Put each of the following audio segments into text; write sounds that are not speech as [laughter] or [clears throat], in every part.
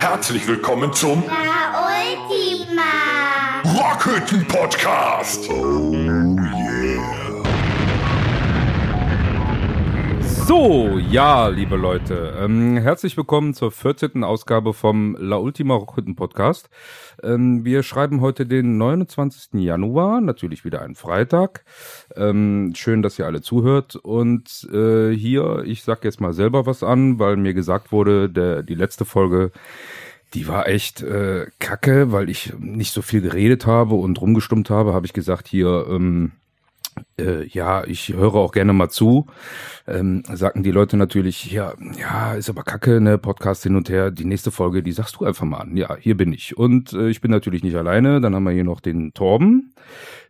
Herzlich willkommen zum La Ultima. Rockhütten Podcast. Oh yeah. So, ja, liebe Leute, ähm, herzlich willkommen zur 14. Ausgabe vom La Ultima Rockhütten Podcast. Ähm, wir schreiben heute den 29. Januar, natürlich wieder ein Freitag. Ähm, schön, dass ihr alle zuhört. Und äh, hier, ich sag jetzt mal selber was an, weil mir gesagt wurde, der, die letzte Folge, die war echt äh, kacke, weil ich nicht so viel geredet habe und rumgestummt habe, habe ich gesagt, hier, ähm, äh, ja, ich höre auch gerne mal zu. Ähm, sagten die Leute natürlich, ja, ja, ist aber kacke, ne, Podcast hin und her. Die nächste Folge, die sagst du einfach mal an. Ja, hier bin ich. Und äh, ich bin natürlich nicht alleine. Dann haben wir hier noch den Torben,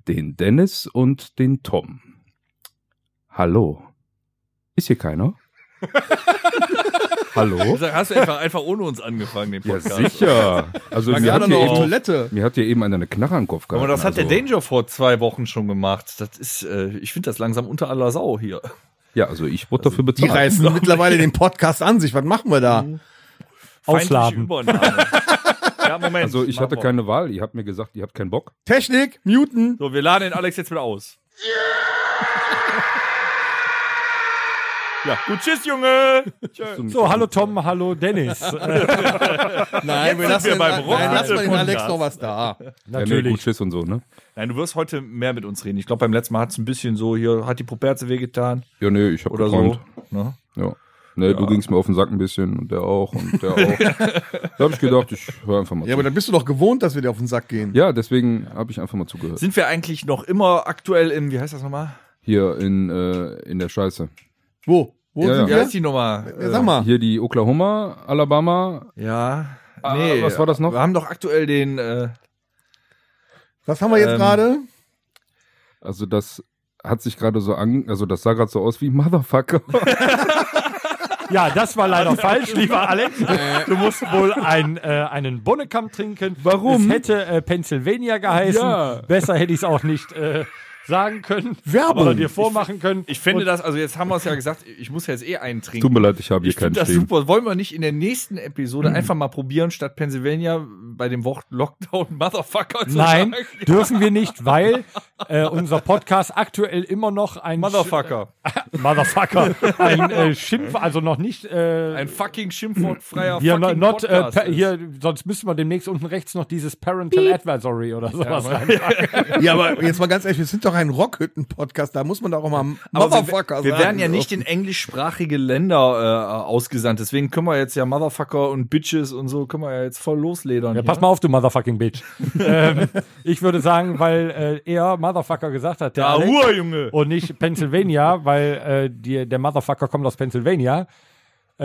den Dennis und den Tom. Hallo. Ist hier keiner? [laughs] Hallo? Hast du einfach, einfach ohne uns angefangen, den Ja, Podcast? sicher. Also mir gerade hat, hier noch auf eben, Toilette. mir hat hier eben einer eine Knarre an den Kopf gehabt. Aber das hat der also, Danger vor zwei Wochen schon gemacht. Das ist, äh, ich finde das langsam unter aller Sau hier. Ja, also ich wurde dafür Die bezahlt. reißen [laughs] mittlerweile den Podcast an sich. Was machen wir da? Feindliche Ausladen. Übernahme. [laughs] ja, Moment. Also ich hatte wir. keine Wahl. Ihr habt mir gesagt, ihr habt keinen Bock. Technik, muten. So, wir laden den Alex jetzt wieder aus. Ja, gut, tschüss, Junge. [laughs] So, hallo Tom, hallo Dennis. [laughs] Nein, wir lassen, wir den, beim nein, lassen wir den. Alex noch was da. Ja, nee, gut, natürlich. Schiss und so, ne? Nein, du wirst heute mehr mit uns reden. Ich glaube, beim letzten Mal hat es ein bisschen so, hier hat die Properze wehgetan Ja, nee, ich hab oder geträumt. so. Ne? Ja. Nee, du gingst mir auf den Sack ein bisschen und der auch und der auch. [laughs] da habe ich gedacht, ich höre einfach mal Ja, aber zu. dann bist du doch gewohnt, dass wir dir auf den Sack gehen. Ja, deswegen habe ich einfach mal zugehört. Sind wir eigentlich noch immer aktuell im, wie heißt das nochmal? Hier in, äh, in der Scheiße. Wo? Wo Ja, sind Wie wir? heißt die nochmal? Ja, sag mal. Hier die Oklahoma, Alabama. Ja. Ah, Nee, was war das noch? Wir haben doch aktuell den, äh, Was haben wir jetzt Ähm, gerade? Also das hat sich gerade so an, also das sah gerade so aus wie Motherfucker. [laughs] Ja, das war leider falsch, lieber Alex. Du musst wohl ein, äh, einen Bonnekamp trinken. Warum? Es hätte äh, Pennsylvania geheißen. Ja. Besser hätte ich es auch nicht äh, sagen können. Werbung. Oder dir vormachen können. ich finde Und das, also jetzt haben wir es ja gesagt, ich muss jetzt eh einen trinken. Tut mir leid, ich habe hier Ich keinen finde das stehen. super. Wollen wir nicht in der nächsten Episode einfach mal probieren, statt Pennsylvania bei dem Wort Lockdown Motherfucker zu Nein, sagen? [laughs] dürfen wir nicht, weil äh, unser Podcast aktuell immer noch ein Motherfucker. Sch [laughs] Motherfucker, ein äh, Schimpf, also noch nicht äh, Ein fucking schimpfwortfreier hier, fucking not, äh, Podcast ist. hier, sonst müssen wir demnächst unten rechts noch dieses Parental Advisory oder sowas reinpacken. [laughs] Ja, aber jetzt mal ganz ehrlich, wir sind doch ein Rockhütten-Podcast, da muss man doch auch mal Aber Motherfucker wir, wir sagen. werden ja nicht in englischsprachige Länder äh, ausgesandt, deswegen können wir jetzt ja Motherfucker und Bitches und so können wir ja jetzt voll losledern. Ja, hier. pass mal auf, du Motherfucking Bitch. [laughs] ähm, ich würde sagen, weil äh, er Motherfucker gesagt hat, der Da Alex, Ruhe, Junge. und nicht Pennsylvania, weil äh, die, der Motherfucker kommt aus Pennsylvania.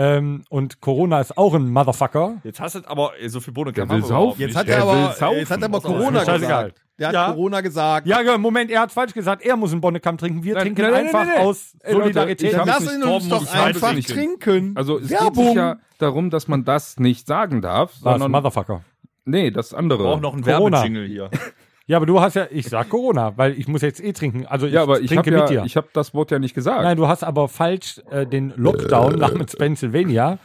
Ähm, und Corona ist auch ein Motherfucker. Jetzt hast du aber äh, so viel Bohne Der will saufen. Jetzt hat Der er aber, jetzt hat er aber Corona gesagt. Der hat Ja. Corona gesagt. Ja, ge- Moment, er hat falsch gesagt. Er muss einen Bonnekamp trinken. Wir Nein, trinken nein, einfach nein, nein. aus Solidarität. Dann lass ihn uns doch einfach nicht trinken. Also es geht Werbung. nicht ja darum, dass man das nicht sagen darf, Was, sondern Motherfucker. nee, das andere. Auch noch ein. Werbejingle hier. [laughs] Ja, aber du hast ja, ich sag Corona, weil ich muss jetzt eh trinken. Also ich ja, aber ich trinke habe mit ja, dir. ich habe das Wort ja nicht gesagt. Nein, du hast aber falsch äh, den Lockdown namens Pennsylvania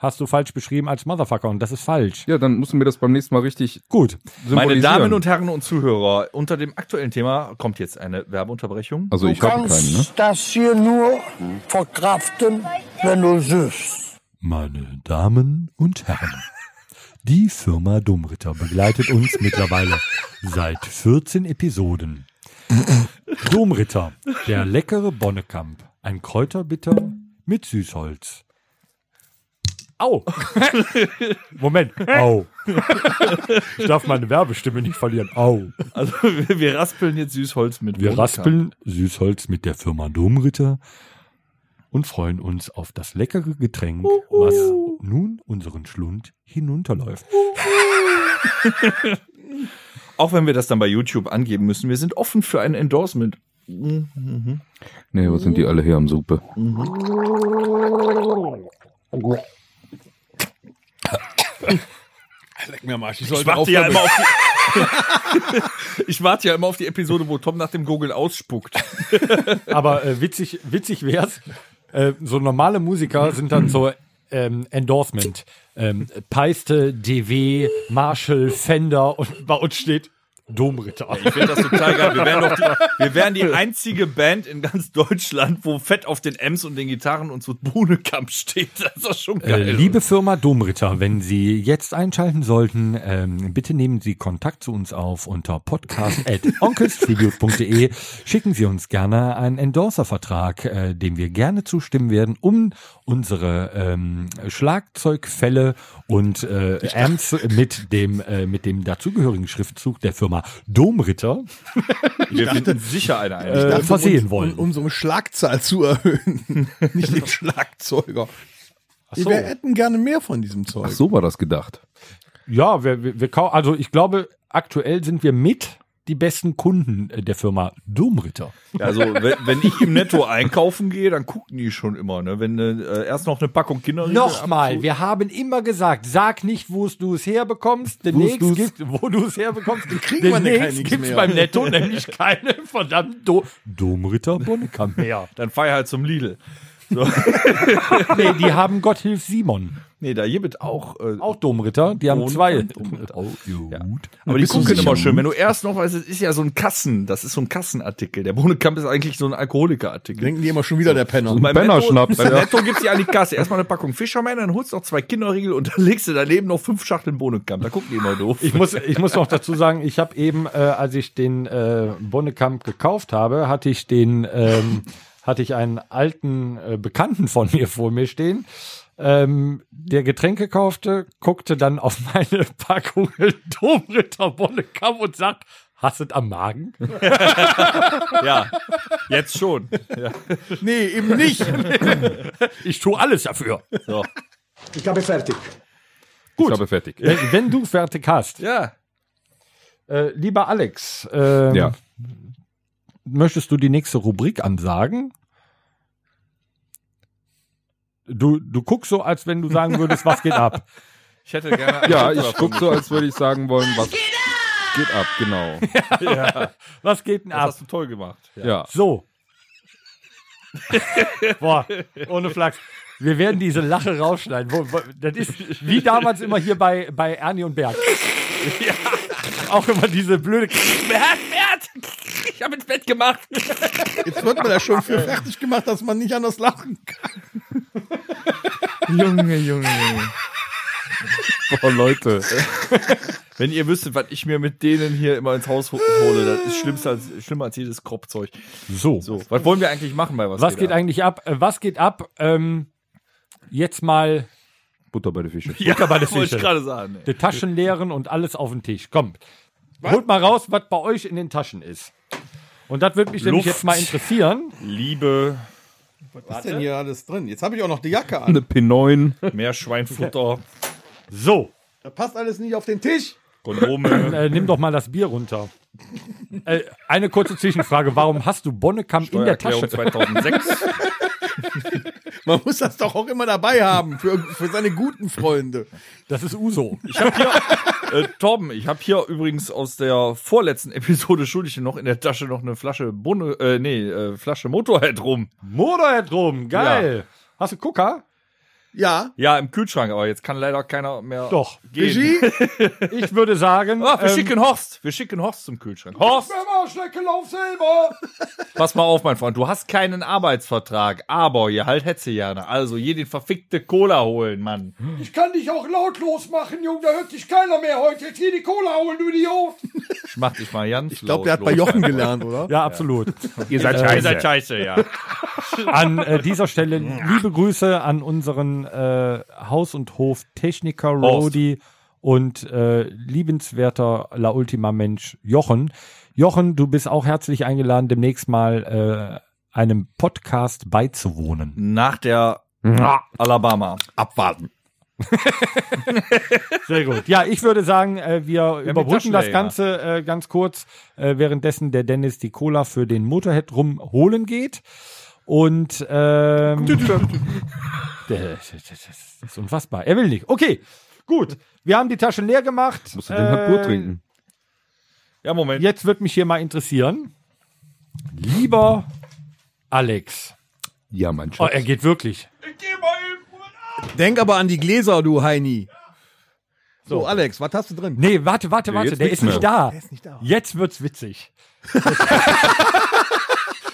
hast du falsch beschrieben als Motherfucker und das ist falsch. Ja, dann musst du mir das beim nächsten Mal richtig Gut. Meine. Damen und Herren und Zuhörer, unter dem aktuellen Thema kommt jetzt eine Werbeunterbrechung. Also ich habe keinen, ne? das hier nur verkraften, wenn du süßt. Meine Damen und Herren, die Firma Domritter begleitet uns [laughs] mittlerweile seit 14 Episoden. Domritter, der leckere Bonnekamp, ein Kräuterbitter mit Süßholz. Au! [laughs] Moment, au. Ich darf meine Werbestimme nicht verlieren. Au. Also wir raspeln jetzt Süßholz mit Wir Wodka. raspeln Süßholz mit der Firma Domritter und freuen uns auf das leckere Getränk, was nun unseren Schlund hinunterläuft. [laughs] Auch wenn wir das dann bei YouTube angeben müssen, wir sind offen für ein Endorsement. Nee, was sind die alle her am Suppe? [laughs] Leck mir am Arsch. Ich Ich warte, ja immer auf [laughs] die, ich warte ja immer auf die Episode, wo Tom nach dem Gurgeln ausspuckt. Aber äh, witzig, witzig wär's, äh, so normale Musiker sind dann so ähm, Endorsement. Ähm, Peiste, DW, Marshall, Fender und bei uns steht Domritter. Ich finde das total geil. Wir wären, doch die, wir wären die einzige Band in ganz Deutschland, wo fett auf den Ems und den Gitarren und so Bohnekamp steht. Das ist doch schon geil. Äh, liebe Firma Domritter, wenn Sie jetzt einschalten sollten, ähm, bitte nehmen Sie Kontakt zu uns auf unter podcast.onkelstribute.de. Schicken Sie uns gerne einen Endorser-Vertrag, äh, dem wir gerne zustimmen werden, um unsere ähm, Schlagzeugfälle und äh, Amps mit dem, äh, mit dem dazugehörigen Schriftzug der Firma Domritter [laughs] wir finden sicher eine ein. äh, dachte, versehen um, wollen. Um, unsere Schlagzahl zu erhöhen. [laughs] Nicht den Schlagzeuger. so. Wir hätten gerne mehr von diesem Zeug. Ach, so war das gedacht. Ja, wir, wir, wir also ich glaube, aktuell sind wir mit die besten Kunden äh, der Firma Domritter. Also, wenn, wenn ich im Netto einkaufen gehe, dann gucken die schon immer, ne? Wenn äh, erst noch eine Packung Kinderriegel Nochmal, wir haben immer gesagt, sag nicht, wo du es herbekommst. Demnächst du's- gibt, wo du es herbekommst. kriegen wir Demnächst gibt's mehr. beim Netto [laughs] nämlich keine verdammt Do Domritter Bonnekamp mehr. dann fahr ich halt zum Lidl. [laughs] nee, die haben Gott hilf Simon. Nee, da gibt auch. Äh, Auch Domritter, die haben zwei. Domritter. Oh, gut. aber die gucken immer schön. Wenn du erst noch, weißt, es ist ja so ein Kassen, das ist so ein Kassenartikel. Der Bohnekamp ist eigentlich so ein Alkoholikerartikel. Denken die immer schon wieder der Penner. beim Pennerschnaps, Netto, ja. Netto gibt's ja an die Kasse. Erstmal eine Packung Fischerman, dann holst du noch zwei Kinderriegel und dann legst du daneben noch fünf Schachteln Bohnenkamp. Da gucken die immer doof. Ich muss, ich muss noch dazu sagen, ich habe eben, äh, als ich den äh, Bonnekamp gekauft habe, hatte ich den, ähm, hatte ich einen alten äh, Bekannten von mir vor mir stehen, ähm, der Getränke kaufte, guckte dann auf meine [laughs] Packung Domritter Bonnekamp und sagt, hast du es am Magen? [laughs] ja, jetzt schon. Ja. Nee, eben nicht. [laughs] Ich tue alles dafür. So. Ich habe fertig. Ich habe fertig. Wenn, wenn du fertig hast, ja. äh, lieber Alex, ähm, Ja. Möchtest du die nächste Rubrik ansagen? Du, du guckst so, als wenn du sagen würdest, was geht ab. [laughs] Ich hätte gerne. Ja, ich guck so, als würde ich sagen wollen, was geht ab, genau. [laughs] Was geht denn Das ab? hast du toll gemacht. Ja. Ja. So. Boah, ohne Flachs. Wir werden diese Lache rausschneiden. Das ist wie damals immer hier bei, bei Ernie und Berg. [laughs] Auch immer diese blöde. Bert, Bert! Ich habe ins Bett gemacht. Jetzt wird man da schon für fertig gemacht, dass man nicht anders lachen kann. Junge, Junge. Boah, Leute. Wenn ihr wüsstet, was ich mir mit denen hier immer ins Haus ho- hole, das ist schlimmster als, schlimmer als jedes Kropfzeug. So. So, was wollen wir eigentlich machen bei was? Was geht ab? eigentlich ab? Äh, Was geht ab? Ähm, jetzt mal Butter bei den Fische. Ja, Butter bei den wollte ich Fische. gerade sagen. die Taschen leeren und alles auf den Tisch. Kommt. Holt mal raus, was bei euch in den Taschen ist. Und das würde mich nämlich Luft. jetzt mal interessieren. Liebe, Was ist denn hier alles drin? Jetzt habe ich auch noch die Jacke an. Eine P9. Meerschweinfutter, So. Das passt alles nicht auf den Tisch. Kondome. Äh, nimm doch mal das Bier runter. Äh, eine kurze Zwischenfrage. Warum hast du Bonnekamp in der Tasche? 2006. [laughs] Man muss das doch auch immer dabei haben für, für seine guten Freunde. Das ist Uso. Ich habe hier, äh, Torben, ich habe hier übrigens aus der vorletzten Episode schuldig noch in der Tasche noch eine Flasche Bunne, äh, nee, äh, Flasche Motorhead rum. Motorhead rum. Geil. Hast du Gucker? Ja, Ja, im Kühlschrank, aber jetzt kann leider keiner mehr Doch. gehen. Regie? [laughs] Ich würde sagen. Ah, wir ähm, schicken Horst. Wir schicken Horst zum Kühlschrank. Horst, lauf selber. [laughs] pass mal auf, mein Freund. Du hast keinen Arbeitsvertrag, aber ihr halt hätte gerne. Also jeden verfickte Cola holen, Mann. Ich kann dich auch lautlos machen, Junge. Da hört dich keiner mehr heute. Jetzt hier die Cola holen, du Idiot. Ich mach dich mal ganz Ich glaube, der hat bei Jochen gelernt, oder? Ja, absolut. Ihr seid Ihr scheiße. seid scheiße, ja. [laughs] An äh, dieser Stelle liebe Grüße an unseren äh, Haus- und Hof-Techniker Horst. Rodi und äh, liebenswerter La Ultima Mensch Jochen. Jochen, du bist auch herzlich eingeladen, demnächst mal äh, einem Podcast beizuwohnen. Nach der Alabama. Abwarten. [laughs] Sehr gut. Ja, ich würde sagen, äh, wir die überbrücken das. Ganze äh, ganz kurz, äh, währenddessen der Dennis die Cola für den Motorhead rumholen geht. Und ähm, [laughs] Der- das ist unfassbar. Er will nicht. Okay, gut. Wir haben die Taschen leer gemacht. Musst du den halt Bier Äh, trinken. Ja, Moment. Jetzt wird mich hier mal interessieren. Lieber Alex, Ja, mein Oh, Schatz. er geht wirklich. Denk aber an die Gläser, du Heini. So, Alex, was hast du drin? Nee, warte, warte, warte. jetzt Der ist nicht da. ist nicht da. Jetzt wird's witzig. [laughs]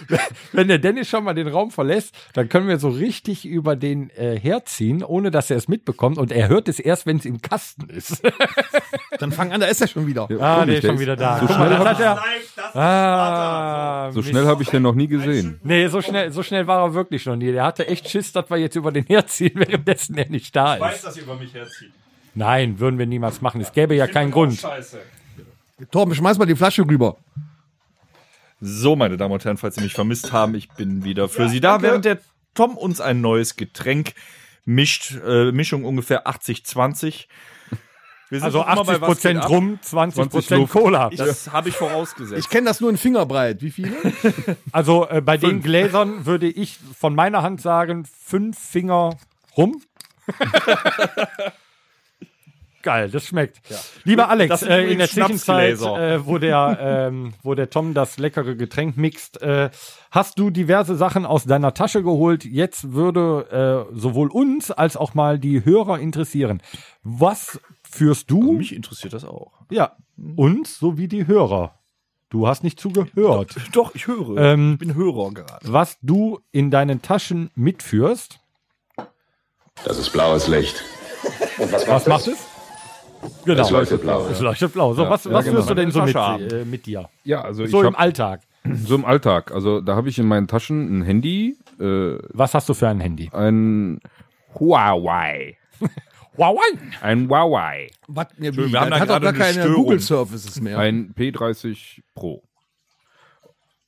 [laughs] Wenn der Dennis schon mal den Raum verlässt, dann können wir so richtig über den äh, herziehen, ohne dass er es mitbekommt. Und er hört es erst, wenn es im Kasten ist. [laughs] Dann fang an, da ist er schon wieder. ah, komisch, der ist schon ist- wieder da. So schnell das habe hat er. Ah, so schnell habe ich den noch nie gesehen. Nee, so schnell, so schnell war er wirklich noch nie. Der hatte echt Schiss, dass wir jetzt über den herziehen, [laughs] währenddessen er nicht da ist. dass ihr über mich herzieht. Nein, würden wir niemals machen. Es gäbe ja keinen Grund. Scheiße. Torben, schmeiß mal die Flasche rüber. So, meine Damen und Herren, falls Sie mich vermisst haben, ich bin wieder für Sie da, während der Tom uns ein neues Getränk mischt. Äh, Mischung ungefähr 80-20. Wir sind Also noch immer bei 80 Was geht Prozent rum, 20 20 Prozent. Cola. Das habe ich vorausgesetzt. Ich kenne das nur in Fingerbreit. Wie viele? [laughs] Also äh, bei den Gläsern würde ich von meiner Hand sagen, fünf Finger rum. [laughs] Geil, das schmeckt. Lieber Alex, äh, in der Zwischenzeit, äh, wo, der, ähm, wo der Tom das leckere Getränk mixt, äh, hast du diverse Sachen aus deiner Tasche geholt. Jetzt würde äh, sowohl uns als auch mal die Hörer interessieren. Was führst du? Mich interessiert das auch. ja, uns sowie die Hörer. Du hast nicht zugehört. Doch, ich höre. Ähm, ich bin Hörer gerade. was du in deinen Taschen mitführst. Das ist blaues Licht. Was macht es? Genau. Es leuchtet blau. Es leuchtet blau. So, was, ja, was genau. führst du denn so mit, äh, mit dir? Ja, also ich So im habe Alltag. so im Alltag. Also da habe ich in meinen Taschen ein Handy, äh, Was hast du für ein Handy? ein Huawei, [laughs] Huawei. ein Huawei, Was? Ja, Entschuldigung, wie? wir haben da hat doch gerade gar eine keine Störung. Google-Services mehr. ein P30 Pro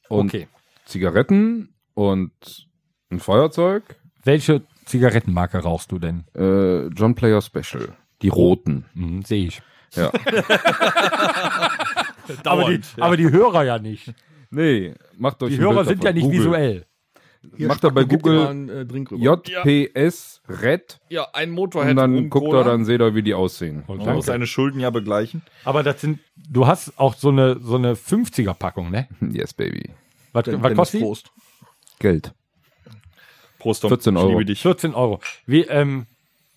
und Okay. Zigaretten und ein Feuerzeug, Welche Zigarettenmarke rauchst du denn? äh, John Player Special, die roten. Hm, Sehe ich. Ja. [laughs] Aber die, aber die Hörer ja nicht. Nee, macht euch Die Hörer sind ja nicht Google. visuell. Macht er bei Google einen, äh. JPS Red Ja, ein und Motorhead dann rum guckt Cola. er, dann seht ihr, wie die aussehen. Man muss seine Schulden ja begleichen. Aber das sind, du hast auch so eine, so eine 50er-Packung, ne? [laughs] Yes, baby. Was, Den- was kostet die? Prost. Geld. Prost, Tom. 14 Ich Euro. liebe dich. 14 Euro. Wie, ähm,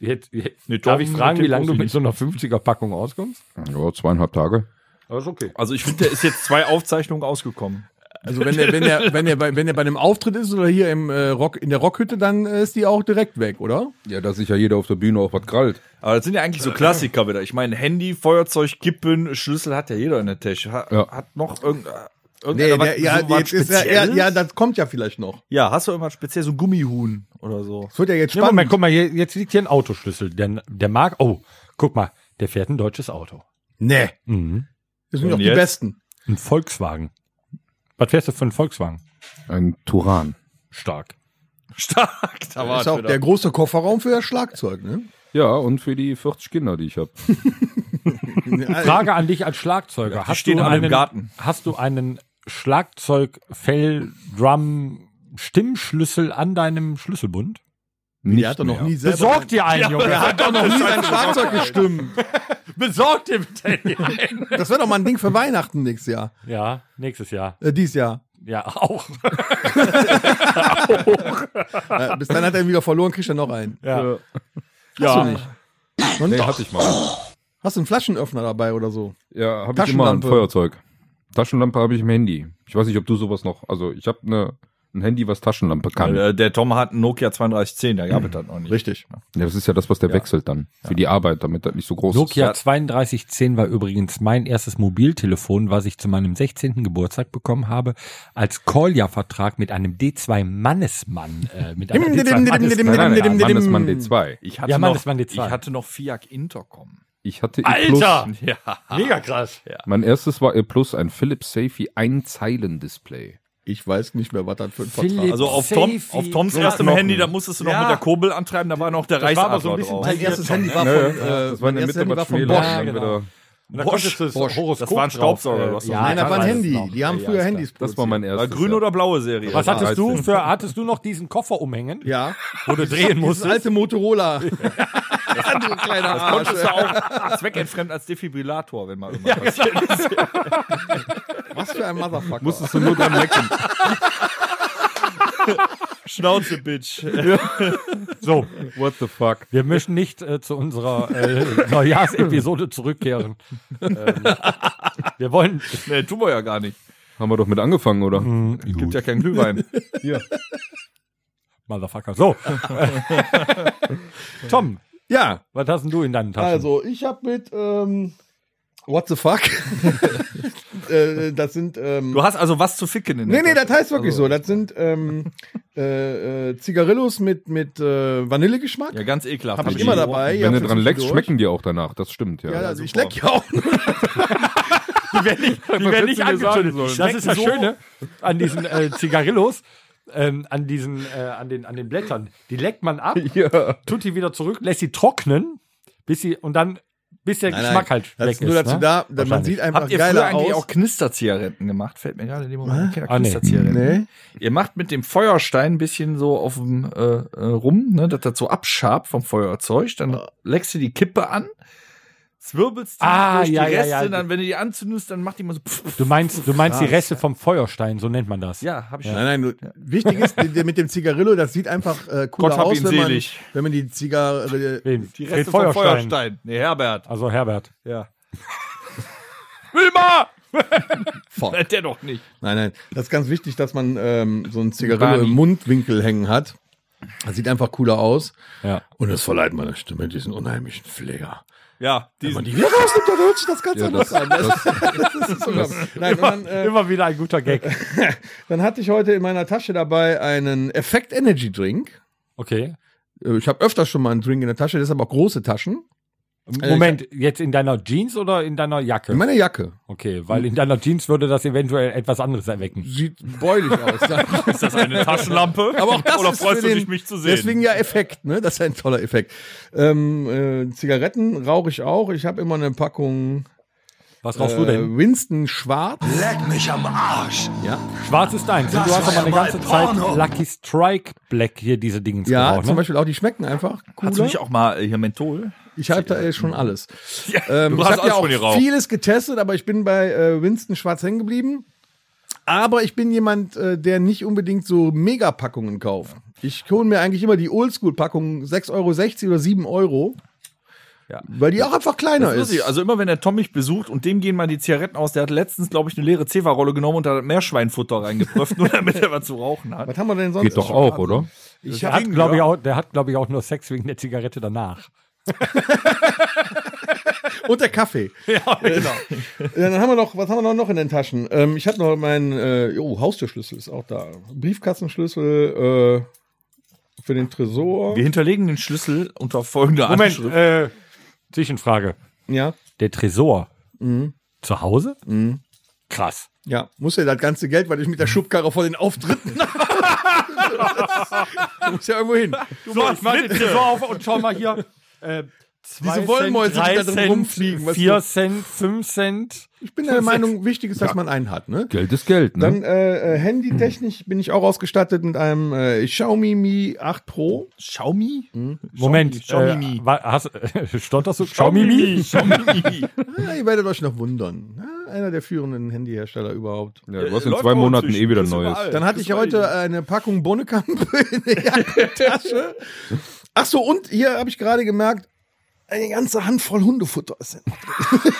jetzt, jetzt, Nee, darf ich fragen, wie lange du mit so einer 50er-Packung auskommst? Ja, zweieinhalb Tage. Das ist okay. Also ich finde, der ist jetzt zwei Aufzeichnungen ausgekommen. Also wenn der, wenn der, [laughs] wenn der, bei, wenn der bei einem Auftritt ist oder hier im äh, Rock, in der Rockhütte, dann äh, ist die auch direkt weg, oder? Ja, dass sich ja jeder auf der Bühne auch was krallt. Aber das sind ja eigentlich so Klassiker wieder. Ich meine, Handy, Feuerzeug, Kippen, Schlüssel hat ja jeder in der Tasche. Hat, Ja. hat noch irgendein, was- der, ja, so jetzt ist ja, ja, Spezielles? ja, das kommt ja vielleicht noch. Ja, hast du irgendwas speziell, so ein Gummihuhn oder so? Es wird ja jetzt Ja, spannend. Moment, guck mal, hier, jetzt liegt hier ein Autoschlüssel. Der, der mag, oh, guck mal, der fährt ein deutsches Auto. nee, Mhm. das sind doch die jetzt? Besten. Ein Volkswagen. Was fährst du für einen Volkswagen? Ein Turan. Stark. Stark, da Das ist auch der große Kofferraum für das Schlagzeug, ne? Ja, und für die 40 Kinder, die ich habe. [laughs] Frage an dich als Schlagzeuger. hast stehen du einen, Garten. Hast du einen Schlagzeug, Fell, Drum, Stimmschlüssel an deinem Schlüsselbund? Nicht hat doch noch nie selber. Besorg dir einen, Junge. Der hat doch noch nie sein Schlagzeug [laughs] gestimmt. Besorg dir bitte einen. Das wäre doch mal ein Ding für Weihnachten nächstes Jahr. Ja, nächstes Jahr. Äh, dies Jahr. Ja, auch. [laughs] Äh, bis dann hat er ihn wieder verloren, kriegt er noch einen. Ja. Hast du nicht? Noch Nee, nicht? hatte ich mal. Hast du einen Flaschenöffner dabei oder so? Ja, habe ich immer ein. Feuerzeug. Taschenlampe habe ich im Handy. Ich weiß nicht, ob du sowas noch. Also ich habe eine ein Handy, was Taschenlampe kann. Ja, Der, der Tom hat einen Nokia 3210, der gab es das noch nicht. Richtig. das ist ja das, was der wechselt dann für die Arbeit, damit das nicht so groß Nokia ist. 3210 war übrigens mein erstes Mobiltelefon, was ich zu meinem 16. Geburtstag bekommen habe, als Callja-Vertrag mit einem D2 Mannesmann. Äh, mit einem D2 Nein, nein, nein, Mannesmann D2. Ich hatte Ja, noch, waren die ich zwei. hatte noch Fiat Intercom. Ich hatte E Alter! Ja. Mega krass. Mein erstes war E Plus, ein Philips Safety Einzeilen-Display. Ich weiß nicht mehr, was das für ein Vertrag Philipp- Also auf, Tom, Safety. auf Toms So erstem. Handy, da musstest du noch Ja. mit der Kurbel antreiben, da war noch der Das war aber so ein bisschen drauf. Mein erstes Handy war von, Ja, ja, äh, das war in mein der erstes Mitte Handy war was von schmäler. Bosch. dann genau. wieder- Da Bosch. konntest du das Bosch. Horoskop Das war ein Staubsauger, du hast äh, doch- ja, Nein, das war ein Handy. noch. Die haben Ja, früher ist Handys Das war mein War erstes. grün ja. oder blaue Serie? Was hattest du 13. für, hattest du noch diesen Koffer umhängen, Ja. wo du drehen Dieses musstest? alte Motorola. [laughs] [laughs] du kleiner Das Arsch. konntest du auch zweckentfremd als Defibrillator, wenn mal irgendwas passiert ist. [laughs] Was für ein Motherfucker. Musstest du nur dran lecken. [laughs] Schnauze, Bitch. So, What the fuck? wir möchten nicht äh, zu unserer äh, Neujahrsepisode zurückkehren. ähm, wir wollen. nee, tun wir ja gar nicht. Haben wir doch mit angefangen, oder? Gibt ja keinen Glühwein. Motherfucker. So. Tom, Ja, was hast denn du in deinen Taschen? also ich habe mit ähm, What the fuck? [laughs] äh, das sind ähm, Du hast also was zu ficken in Nee, der nee, das heißt wirklich so. Das sind ähm, äh, äh, Zigarillos mit, mit äh, Vanillegeschmack. Ja, ganz ekelhaft. Hab ich Hab immer die- dabei. Ja, Wenn du für dran leckst, schmecken die auch danach. Das stimmt, ja. Ja, also ich leck ja auch. [laughs] die werden nicht, die werden nicht du angezündet. sollen? Das ist das so- Schöne an diesen äh, Zigarillos. Ähm, an diesen, äh, an den, an den Blättern. Die leckt man ab, [laughs] ja. tut die wieder zurück, lässt sie trocknen, bis sie, und dann, bis der Geschmack halt das weg ist nur dazu ne? da, man Wahrscheinlich. sieht einfach Habt ihr früher geiler eigentlich aus. auch Knisterzigaretten gemacht? Fällt mir gerade in dem Moment keine Ah, nee. Knisterzigaretten. Nee. Ihr macht mit dem Feuerstein ein bisschen so auf dem äh, äh, rum, ne, dass das so abschabt vom Feuerzeug. Dann leckst du die Kippe an, zwirbelst die Ah, durch ja, die ja, Reste, ja. dann wenn du die anzündest, dann macht die mal so pff, pff. Du meinst, du meinst die Reste vom Feuerstein, so nennt man das. Ja, hab ich Nein, nein, nur, wichtig ist, mit dem Zigarillo, das sieht einfach äh, cooler Gott hab aus, ihn wenn man, selig. wenn man die Zigarre, Wen? Die Reste vom Feuerstein. Nee, Herbert. Also Herbert. Ja. [laughs] Wilma! [laughs] Nein, der doch nicht. Nein, nein, das ist ganz wichtig, dass man ähm, so ein Zigarillo im Mundwinkel hängen hat. Das sieht einfach cooler aus. Ja. Und es verleiht meiner Stimme diesen unheimlichen Flair. Ja, Wenn diesen, man die wieder rausnimmt, dann hört sich das ganz Ja, anders das, an. das, Das ist so Nein, und dann, äh, Immer wieder ein guter Gag. [laughs] dann hatte ich heute in meiner Tasche dabei einen Effekt Energy Drink. Okay. Äh, Ich habe öfter schon mal einen Drink in der Tasche, deshalb auch große Taschen. Moment, jetzt in deiner Jeans oder in deiner Jacke? In meiner Jacke. Okay, weil in deiner Jeans würde das eventuell etwas anderes erwecken. Sieht bräulich aus. ist das eine Taschenlampe? Aber auch das Oder ist freust du den, dich, mich zu sehen? Deswegen ja Effekt, ne? Das ist ein toller Effekt. Ähm, äh, Zigaretten rauche ich auch. Ich habe immer eine Packung Was rauchst du denn? äh, Winston Schwarz. Leck mich am Arsch. Ja, Schwarz ist deins. Das Du hast aber eine ja ganze mal Zeit Porno. Lucky Strike Black hier diese Dingens ja geraucht, zum ne? Beispiel auch, die schmecken einfach Hast du cooler. nicht auch mal äh, hier Menthol? Ich habe da äh, schon alles. Ja, Ähm, du ich hast habe ja auch vieles getestet, aber ich bin bei äh, Winston Schwarz hängen geblieben. Aber ich bin jemand, äh, der nicht unbedingt so Megapackungen kauft. Ich hole mir eigentlich immer die Oldschool-Packung 6,60 Euro oder 7 Euro. Ja. Weil die auch einfach kleiner Das ist ist. Also immer wenn der Tom mich besucht und dem gehen mal die Zigaretten aus, der hat letztens, glaube ich, eine leere Zewa-Rolle genommen und da hat Meerschweinfutter reingeprüft, [laughs] nur damit er was zu rauchen hat. Was haben wir denn sonst? geht doch auch, oder? Ich Der hat, glaube ich, auch, der hat, glaube ich, auch nur Sex wegen der Zigarette danach. [laughs] und der Kaffee. Ja, genau. Dann haben wir noch, was haben wir noch in den Taschen? Ähm, ich hatte noch meinen, äh, oh, Haustürschlüssel ist auch da. Briefkastenschlüssel äh, für den Tresor. Wir hinterlegen den Schlüssel unter folgender Moment, Anschrift. äh, Zwischenfrage. Ja, Der Tresor. Mhm. Zu Hause? Krass. ja. Muss ja das ganze Geld, weil ich mit der Schubkarre vor den Auftritten [laughs] [laughs] muss ja irgendwo hin. So, ich mach den Tresor auf und schau mal hier. Äh, zwei Diese Wollmäuse, die drei da drin Cent, rumfliegen, weißt 4 du? Cent, 5 Cent. Ich bin der Meinung, wichtig ist, dass man einen hat. Ne? Geld ist Geld, ne? Dann äh, äh, Handytechnisch bin ich auch ausgestattet mit einem äh, Xiaomi Mi 8 Pro. Xiaomi? Moment, Xiaomi äh, Mi. wa- hast, äh, stand das so? Xiaomi Mi? Xiaomi. Ja, [laughs] ihr werdet euch noch wundern. Ja, einer der führenden Handyhersteller überhaupt. ja, du hast in Läuft zwei Monaten eh wieder Neues. überall. Dann hatte ich heute eine Packung Bonnekamp [laughs] in der Jackentasche. Ach so, und hier habe ich gerade gemerkt, eine ganze Handvoll Hundefutter ist drin. [laughs]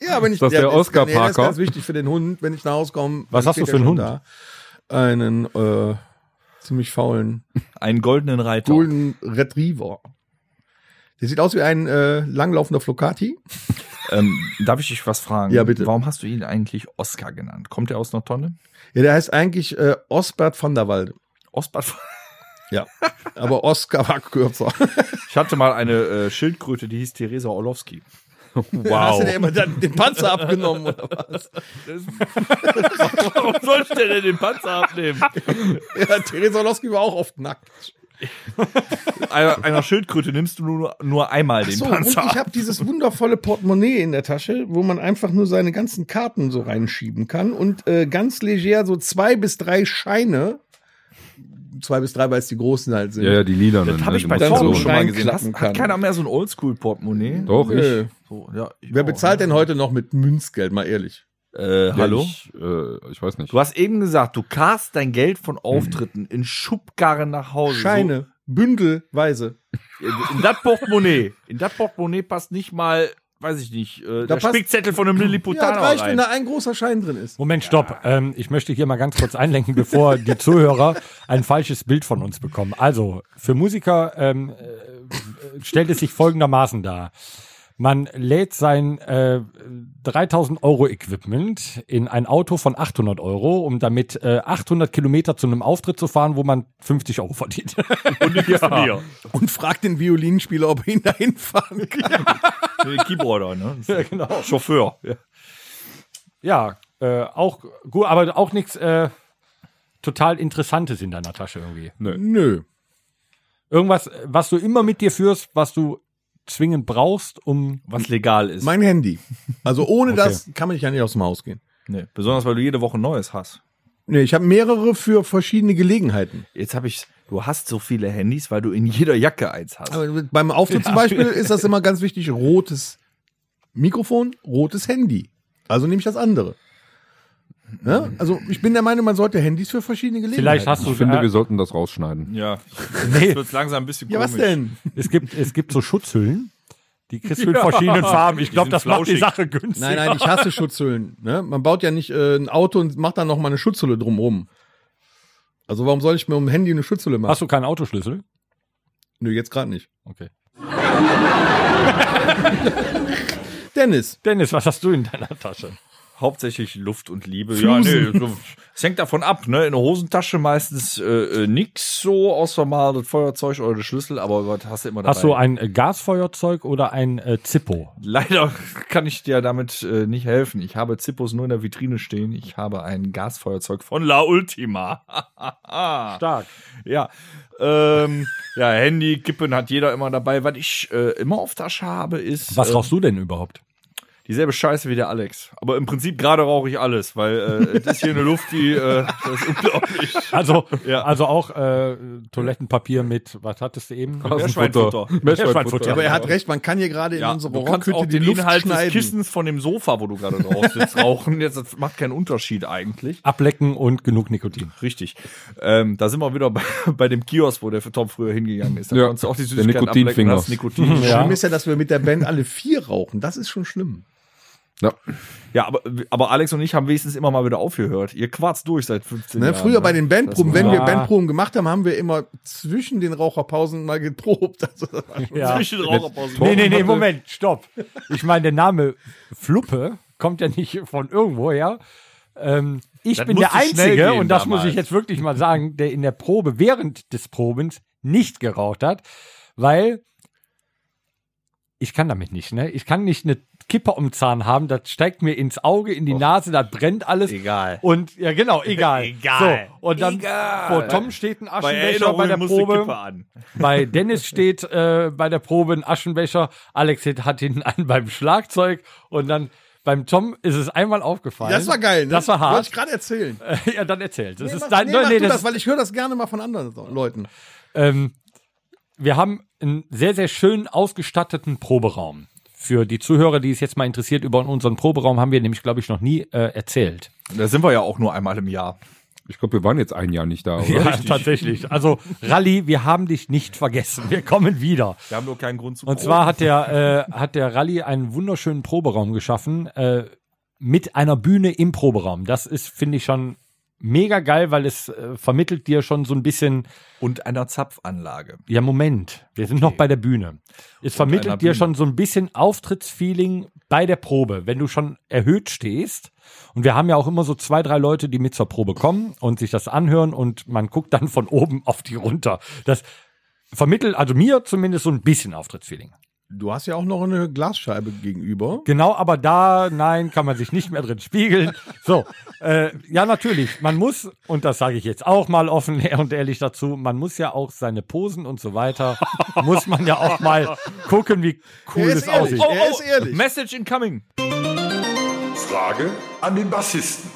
ja, wenn ich Ist das der das- Oscar nee, Das ist Parker? ganz wichtig für den Hund, wenn ich nach Hause komme. Was hast du für der einen Hund? Da. Einen äh, ziemlich faulen [laughs] Einen goldenen Reiter. Golden Retriever. Der sieht aus wie ein äh, langlaufender Flocati. [laughs] Ähm, darf ich dich was fragen? Ja, bitte. Warum hast du ihn eigentlich Oscar genannt? Kommt er aus einer Tonne? Ja, der heißt eigentlich äh, Osbert van der Walde. Osbert. Ja, aber Oscar war kürzer. Ich hatte mal eine äh, Schildkröte, die hieß Theresa Orlowski. Hast du dir immer dann den Panzer abgenommen oder was? Warum sollst du denn den Panzer abnehmen? Ja, Theresa Orlowski war auch oft nackt. Einer, einer Schildkröte nimmst du nur, nur einmal den So, und Panzer ich ab. habe dieses wundervolle Portemonnaie in der Tasche, wo man einfach nur seine ganzen Karten so reinschieben kann und äh, ganz leger so zwei bis drei Scheine, zwei bis drei, weil es die großen halt sind. Ja, ja, die lilanen. Das habe ich bei Torben so schon mal gesehen. Hast, reinklappen hat kann. keiner mehr so ein Oldschool-Portemonnaie? Doch, ich. So, ja, ich Wer auch, bezahlt denn heute noch mit Münzgeld, mal ehrlich? Äh, Ja, hallo? Ich, äh, ich weiß nicht. Du hast eben gesagt, du karst dein Geld von Auftritten in Schubkarren nach Hause. Scheine, bündelweise. So, in das Portemonnaie. In das Portemonnaie passt nicht mal, weiß ich nicht, äh, der Spickzettel von einem Ja, Lilliputaner das reicht, rein. wenn da ein großer Schein drin ist. Moment, stopp. Ähm, ich möchte hier mal ganz kurz einlenken, bevor die Zuhörer ein falsches Bild von uns bekommen. Also, für Musiker ähm, äh, stellt es sich folgendermaßen dar. Man lädt sein äh, 3000 Euro Equipment in ein Auto von 800 Euro, um damit äh, 800 Kilometer zu einem Auftritt zu fahren, wo man 50 Euro verdient. [laughs] Und nicht ja. Und fragt den Violinspieler, ob er ihn dahin fahren [laughs] kann. Den Keyboarder, ne? ja, genau. Chauffeur. Ja. Ja, äh, auch gut, aber auch nichts äh, total Interessantes in deiner Tasche irgendwie. Nö. Irgendwas, was du immer mit dir führst, was du zwingend brauchst, um. Was legal ist. Mein Handy. Also ohne [laughs] das kann man ja nicht aus dem Haus gehen. nee, besonders, weil du jede Woche ein Neues hast. Nee, ich habe mehrere für verschiedene Gelegenheiten. Jetzt habe ich, du hast so viele Handys, weil du in jeder Jacke eins hast. Aber beim Auftritt zum Beispiel ist das [laughs] immer ganz wichtig, rotes Mikrofon, rotes Handy. Also nehme ich das andere. Ja? Also ich bin der Meinung, man sollte Handys für verschiedene Gelegenheiten. Vielleicht hast du. Ich finde, wir sollten das rausschneiden. Ja, [laughs] nee, jetzt wird's langsam ein bisschen Ja, was komisch. denn? es gibt, es gibt so Schutzhüllen. Die kriegst du in verschiedenen Farben. Ich glaube, das macht die flauschig. Sache günstig. Nein, nein, ich hasse Schutzhüllen. Ne? Man baut ja nicht äh, ein Auto und macht dann noch mal eine Schutzhülle drumrum. Also warum soll ich mir um ein Handy eine Schutzhülle machen? Hast du keinen Autoschlüssel? Nö, jetzt gerade nicht. Okay. Dennis, Dennis, was hast du in deiner Tasche? Hauptsächlich Luft und Liebe. Ja, nee, es hängt davon ab, ne? In der Hosentasche meistens äh, äh, nix so, außer mal das Feuerzeug oder der Schlüssel, aber was hast du immer dabei. Hast du ein äh, Gasfeuerzeug oder ein äh, Zippo? Leider kann ich dir damit äh, nicht helfen. Ich habe Zippos nur in der Vitrine stehen. Ich habe ein Gasfeuerzeug von La Ultima. [laughs] Stark. Ja. Ähm, ja, Handy, Kippen hat jeder immer dabei. Was ich äh, immer auf Tasche habe, ist Was äh, rauchst du denn überhaupt? Dieselbe Scheiße wie der Alex. Aber im Prinzip gerade rauche ich alles, weil äh, das ist hier eine Luft, die äh, das ist unglaublich. Also, Ja. also auch äh, Toilettenpapier mit, was hattest du eben? Meerschweinfutter. Aber er hat recht, man kann hier gerade in Ja, unserer kannst auch Rockhütte die den Luft Inhalt des schneiden. Kissens von dem Sofa, wo du gerade drauf sitzt, [laughs] rauchen. Jetzt das macht keinen Unterschied eigentlich. Ablecken und genug Nikotin. Richtig. Ähm, da sind wir wieder bei, [laughs] bei dem Kiosk, wo der Tom früher hingegangen ist. Da Ja, konntest du auch die der Süßigkeiten Nikotinfinger. ablecken und hast Nikotin. Ja. Schlimm ist ja, dass wir mit der Band alle vier rauchen. Das ist schon schlimm. Ja. Ja, aber, aber Alex und ich haben wenigstens immer mal wieder aufgehört. Ihr quarzt durch seit 15 Ne, Jahren. früher bei den Bandproben, wenn wir. Bandproben gemacht haben, haben wir immer zwischen den Raucherpausen mal geprobt. Also, Ja. Zwischen den Raucherpausen. Nee, nee, nee, Moment, stopp. Ich meine, der Name Fluppe kommt ja nicht von irgendwo her. Ähm, ich Das bin der Einzige, gehen und das muss ich damals. jetzt wirklich mal sagen, der in der Probe während des Probens nicht geraucht hat, weil ich kann damit nicht, ne? Ich kann nicht eine Kippe um den Zahn haben, das steigt mir ins Auge, in die Nase, das brennt alles. Egal. Und ja, genau, egal. [laughs] Egal. So, und dann Egal. vor Tom steht ein Bei Aschenbecher Erinnerungen bei der Probe. An. [laughs] Bei Dennis steht äh, bei der Probe ein Aschenbecher. Alex hat hinten einen beim Schlagzeug und dann beim Tom ist es einmal aufgefallen. Das war geil, ne? Das war Wollte hart. ich gerade erzählen. [laughs] ja, dann erzählt. Das Nee, ist mach, dein, nee, nee, du das, das, weil ich höre das gerne mal von anderen Leuten. ähm, wir haben einen sehr, sehr schön ausgestatteten Proberaum. Für die Zuhörer, die es jetzt mal interessiert, über unseren Proberaum haben wir nämlich, glaube ich, noch nie äh, erzählt. Da sind wir ja auch nur einmal im Jahr. Ich glaube, wir waren jetzt ein Jahr nicht da, oder? Ja, tatsächlich. Also, Rally, wir haben dich nicht vergessen. Wir kommen wieder. Wir haben nur keinen Grund zu Und zwar hat der, äh, hat der Rally einen wunderschönen Proberaum geschaffen, äh, mit einer Bühne im Proberaum. Das ist, finde ich, schon mega geil, weil es äh, vermittelt dir schon so ein bisschen, und einer Zapfanlage. ja, Moment, wir sind noch bei der Bühne. Es einer vermittelt dir Bühne. schon so ein bisschen Auftrittsfeeling bei der Probe, wenn du schon erhöht stehst. Und wir haben ja auch immer so zwei, drei Leute, die mit zur Probe kommen und sich das anhören und man guckt dann von oben auf die runter. Das vermittelt, also mir zumindest so ein bisschen Auftrittsfeeling. Du hast ja auch noch eine Glasscheibe gegenüber. Genau, aber da, nein, kann man sich nicht mehr drin spiegeln. So, äh, ja, natürlich, man muss, und das sage ich jetzt auch mal offen [laughs] und ehrlich dazu, man muss ja auch seine Posen und so weiter, muss man ja auch mal gucken, wie cool Er es ist ehrlich. aussieht. Er ist ehrlich. Message incoming. Frage an den Bassisten.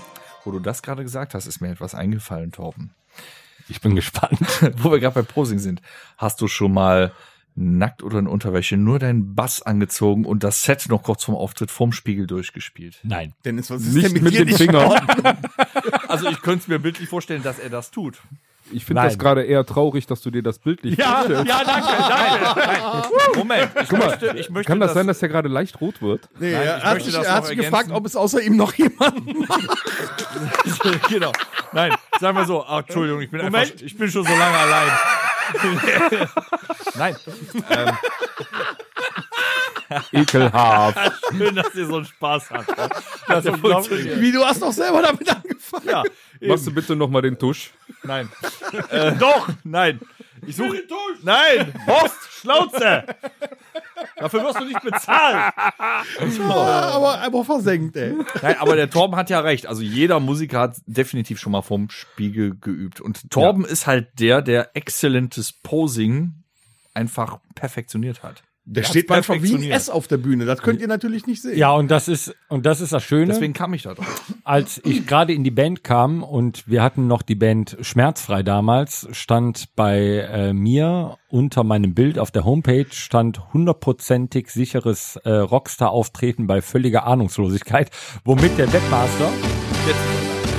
Wo du das gerade gesagt hast, ist mir etwas eingefallen, Torben. Ich bin gespannt. [laughs] Wo wir gerade bei Posing sind. Hast du schon mal nackt oder in Unterwäsche, nur deinen Bass angezogen und das Set noch kurz vorm Auftritt vorm Spiegel durchgespielt. Nein. Dennis, was ist Nicht denn mit, mit dir den Fingern. [laughs] Also ich könnte es mir bildlich vorstellen, dass er das tut. Ich finde Nein. das gerade eher traurig, dass du dir das bildlich vorstellst. ja, danke, danke. Moment, ich möchte, ich möchte Kann das sein, dass der gerade leicht rot wird? Nee, Nein, er ich hat möchte sich, das er hat sich gefragt, ob es außer ihm noch jemanden [laughs] genau. Nein, sagen wir so. Ach, Entschuldigung, ich bin einfach, ich bin schon so lange allein. [laughs] Nein, [laughs] Ekelhaft. schön, dass ihr so einen Spaß habt. Das ist unglaublich. Wie, du hast doch selber damit angefangen. Ja, Machst du bitte nochmal den Tusch? nein. Äh, doch, nein. Ich suche. Nein, Horst, Schnauze. Dafür wirst du nicht bezahlt. [laughs] aber, aber versenkt, ey. Nein, aber der Torben hat ja recht. Also jeder Musiker hat definitiv schon mal vorm Spiegel geübt. Und Torben ist halt der, der exzellentes Posing einfach perfektioniert hat. Der steht manchmal wie ein. S auf der Bühne. Das könnt ihr natürlich nicht sehen. Ja, und das ist, und das ist das Schöne. Deswegen kam ich da drauf. als ich gerade in die Band kam und wir hatten noch die Band Schmerzfrei damals, stand bei äh, mir unter meinem Bild auf der Homepage stand hundertprozentig sicheres äh, Rockstar-Auftreten bei völliger Ahnungslosigkeit, womit der Webmaster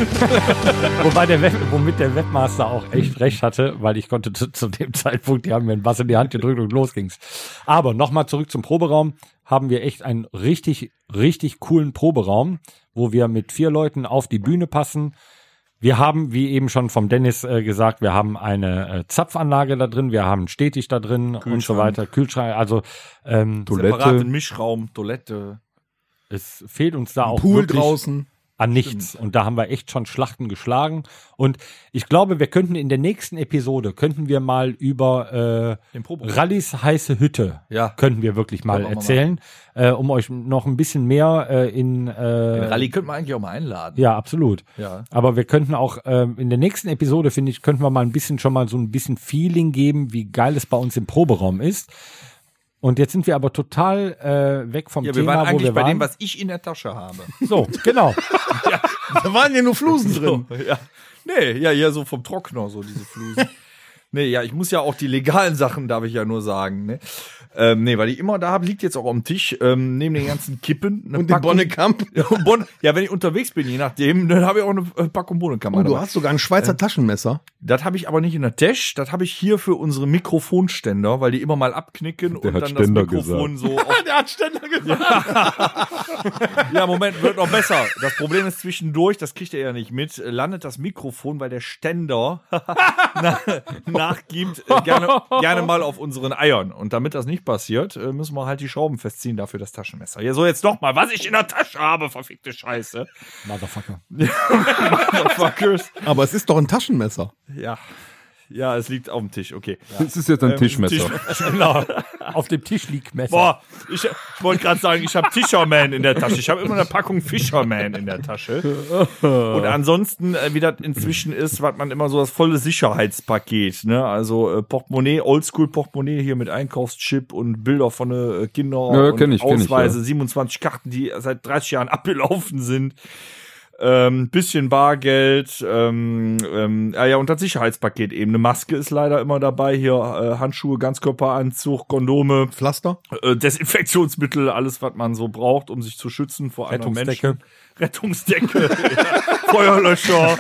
[laughs] Wobei der Web, womit der Webmaster auch echt recht hatte, weil ich konnte zu, zu dem [laughs] Zeitpunkt, die haben mir Bass in die Hand gedrückt und los ging's. Aber nochmal zurück zum Proberaum, haben wir echt einen richtig, richtig coolen Proberaum, wo wir mit vier Leuten auf die Bühne passen. Wir haben, wie eben schon vom Dennis äh, gesagt, wir haben eine äh, Zapfanlage da drin, wir haben stetig da drin und so weiter, Kühlschrank, also ähm, Separaten Toilette. Mischraum, Toilette. es fehlt uns da auch Pool wirklich, draußen. An nichts. Und da haben wir echt schon Schlachten geschlagen. Und ich glaube, wir könnten in der nächsten Episode, könnten wir mal über äh. Rallys heiße Hütte, Ja. könnten wir wirklich mal wir mal erzählen, äh, um euch noch ein bisschen mehr äh, in... Äh, Den Rallye könnte man eigentlich auch mal einladen. ja, absolut. Ja. Aber wir könnten auch ähm, in der nächsten Episode, finde ich, könnten wir mal ein bisschen schon mal so ein bisschen Feeling geben, wie geil es bei uns im Proberaum ist. Und jetzt sind wir aber total äh, weg vom Ja, wir Thema, waren wo eigentlich wir bei waren. dem, was ich in der Tasche habe. so, genau. [laughs] Da waren ja nur Flusen drin. ja. Nee, ja, ja, so vom Trockner, so diese Flusen. nee, ja, ich muss ja auch die legalen Sachen, darf ich ja nur sagen, ne? Ähm, nee, weil ich immer da habe, liegt jetzt auch am Tisch, ähm, neben den ganzen Kippen. Eine Und den Bonnekamp. [laughs] Ja, und Bonne, ja, wenn ich unterwegs bin, je nachdem, dann habe ich auch eine äh, Packung Bonnekammer. Und du hast sogar ein Schweizer Taschenmesser. Das habe ich aber nicht in der Tasche, das habe ich hier für unsere Mikrofonständer, weil die immer mal abknicken und hat dann Ständer das Mikrofon so [laughs] auf Der hat Ständer gesagt. [laughs] Ja, Moment, wird noch besser. Das Problem ist zwischendurch, das kriegt er ja nicht mit, äh, landet das Mikrofon, weil der Ständer na- nachgibt, äh, gerne, gerne mal auf unseren Eiern. Und damit das nicht passiert, äh, müssen wir halt die Schrauben festziehen, dafür das Taschenmesser. Ja, so jetzt noch mal, was ich in der Tasche habe, verfickte Scheiße. Motherfucker. [laughs] Motherfuckers. Aber es ist doch ein Taschenmesser. Ja. Ja, es liegt auf dem Tisch, okay. Das ist jetzt ein Ähm, Tischmesser. [laughs] genau. Auf dem Tisch liegt Messer. Boah, ich, ich wollte gerade sagen, ich habe Fisherman in der Tasche. Ich habe immer eine Packung Fisherman in der Tasche. Und ansonsten, äh, wie das inzwischen ist, hat man immer so das volle Sicherheitspaket. Ne? Also äh, Portemonnaie, Oldschool Portemonnaie hier mit Einkaufschip und Bilder von äh, Kindern Ja, und kenn ich, kenn ich, Ausweise, ja. 27 Karten, die seit 30 Jahren abgelaufen sind. Ähm, bisschen Bargeld, ähm, ähm, ja, ja, und das Sicherheitspaket eben. Eine Maske ist leider immer dabei, hier äh, Handschuhe, Ganzkörperanzug, Kondome, Pflaster. äh, Desinfektionsmittel, alles, was man so braucht, um sich zu schützen vor anderen Rettungsdecke. Menschen. Rettungsdecke, ja, [laughs] Feuerlöscher,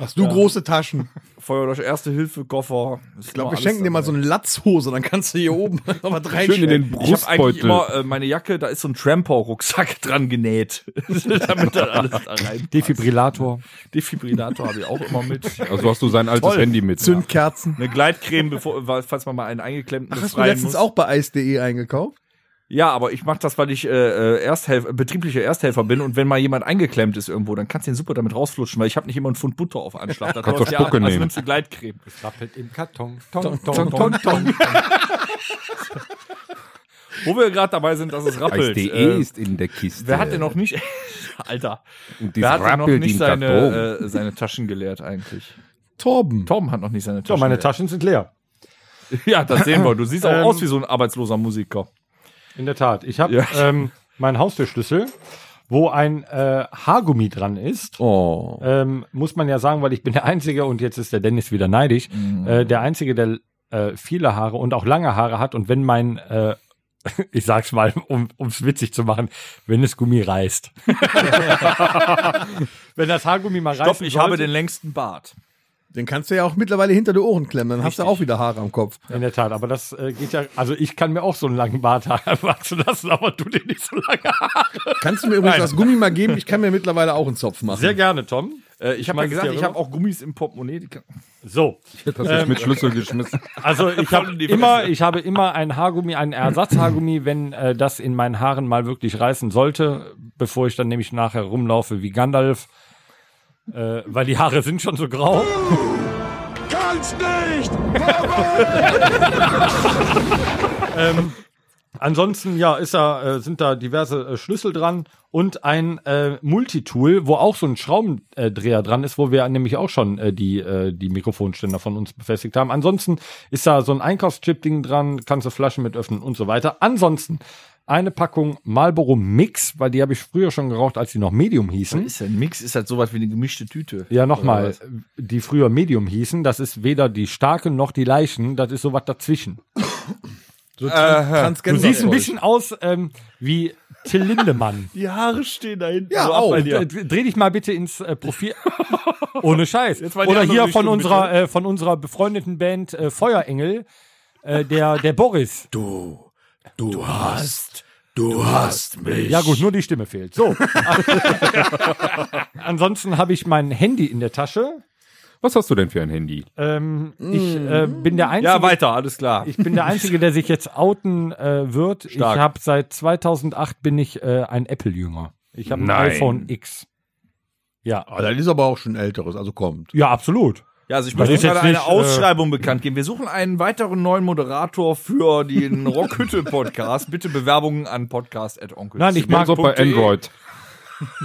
Hast du große Taschen? [laughs] Feuerlöscher, Erste-Hilfe-Koffer. Ich glaube, wir schenken dir mal so eine Latzhose, dann kannst du hier oben [laughs] noch was Schön in den Ich habe eigentlich Brustbeutel. immer äh, meine Jacke, da ist so ein Tramper-Rucksack [laughs] dran genäht, [laughs] damit das alles da rein. Defibrillator. Defibrillator habe ich auch immer mit. Also hast du sein altes Toll. Handy mit. Zündkerzen. Eine Gleitcreme, bevor, falls man mal einen eingeklemmten Ach, hast du letztens muss. auch bei Eis.de eingekauft? Ja, aber ich mache das, weil ich äh, äh, Ersthelfer, betrieblicher Ersthelfer bin und wenn mal jemand eingeklemmt ist irgendwo, dann kannst du den super damit rausflutschen, weil ich habe nicht immer einen Pfund Butter auf Anschlag. [laughs] Da Kannst ja ab, Spucke also nehmen. nimmst du Gleitcreme. Rappelt im Karton. Ton, ton, ton, ton. Wo wir gerade dabei sind, dass es rappelt. Eis.de Äh, ist in der Kiste. wer hat denn noch nicht, [laughs] Alter, Und wer hat denn noch nicht seine, äh, seine Taschen geleert eigentlich? Torben. Torben hat noch nicht seine Taschen meine geleert. Taschen sind leer. [laughs] Ja, das sehen wir. Du siehst auch Ähm, aus wie so ein arbeitsloser Musiker. In der Tat. Ich habe Ja. ähm, meinen Haustürschlüssel, wo ein äh, Haargummi dran ist. Oh. Ähm, muss man ja sagen, weil ich bin der Einzige und jetzt ist der Dennis wieder neidisch. Äh, der Einzige, der äh, viele Haare und auch lange Haare hat und wenn mein äh, [laughs] ich sag's mal, um ums witzig zu machen, wenn das Gummi reißt. [laughs] wenn das Haargummi mal reißt. Stopp, ich habe den längsten Bart. Den kannst du ja auch mittlerweile hinter die Ohren klemmen, dann hast du Richtig. auch wieder Haare am Kopf. In der Tat, aber das äh, geht ja, also ich kann mir auch so einen langen Bart [laughs] wachsen lassen, aber du dir nicht so lange Haare. Kannst du mir übrigens das Gummi mal geben? Ich kann mir mittlerweile auch einen Zopf machen. Sehr gerne, Tom. Äh, ich habe ja gesagt, ich habe auch Gummis im Portemonnaie. Die kann So, Ich hätte das jetzt mit Schlüssel geschmissen. [laughs] also ich habe immer, ich habe immer ein Haargummi, ein Ersatzhaargummi, wenn äh, das in meinen Haaren mal wirklich reißen sollte, bevor ich dann nämlich nachher rumlaufe wie Gandalf, äh, weil die Haare sind schon so grau. Kannst nicht! [laughs] Ansonsten, ja, ist da, äh, sind da diverse äh, Schlüssel dran und ein äh, Multitool, wo auch so ein Schraubendreher dran ist, wo wir nämlich auch schon äh, die, äh, die Mikrofonständer von uns befestigt haben. Ansonsten ist da so ein Einkaufschip-Ding dran, kannst du Flaschen mit öffnen und so weiter. Ansonsten eine Packung Marlboro Mix, weil die habe ich früher schon geraucht, als die noch Medium hießen. ist ja ein Mix, ist halt sowas wie eine gemischte Tüte. Ja, nochmal, was? die früher Medium hießen, das ist weder die starke noch die leichten, das ist sowas dazwischen. So Tran Du siehst ein bisschen aus ähm, wie Till Lindemann. [laughs] Die Haare stehen da hinten. Ja, so ab auch. bei dir. Äh, Dreh dich mal bitte ins äh, Profil. [laughs] Ohne Scheiß. Oder hier von unserer, äh, von unserer befreundeten Band äh, Feuerengel, äh, der, der Boris. Du, du hast, du hast mich. Ja gut, nur die Stimme fehlt. So. [laughs] Ansonsten habe ich mein Handy in der Tasche. Was hast du denn für ein Handy? Ähm, Ich äh, bin der Einzige. Ja, weiter, alles klar. Ich bin der Einzige, der sich jetzt outen äh, wird. Stark. Ich habe seit 2008 bin ich äh, ein Apple-Jünger. Ich habe ein Nein. iPhone X. Ja, Ah, das ist aber auch schon älteres, also kommt. ja, absolut. Ja, also ich möchte gerade eine nicht, äh, Ausschreibung bekannt geben. Wir suchen einen weiteren neuen Moderator für den [laughs] Rockhütte-Podcast. Bitte Bewerbungen an podcast.onkel. Nein, ich mag Mag bei Android.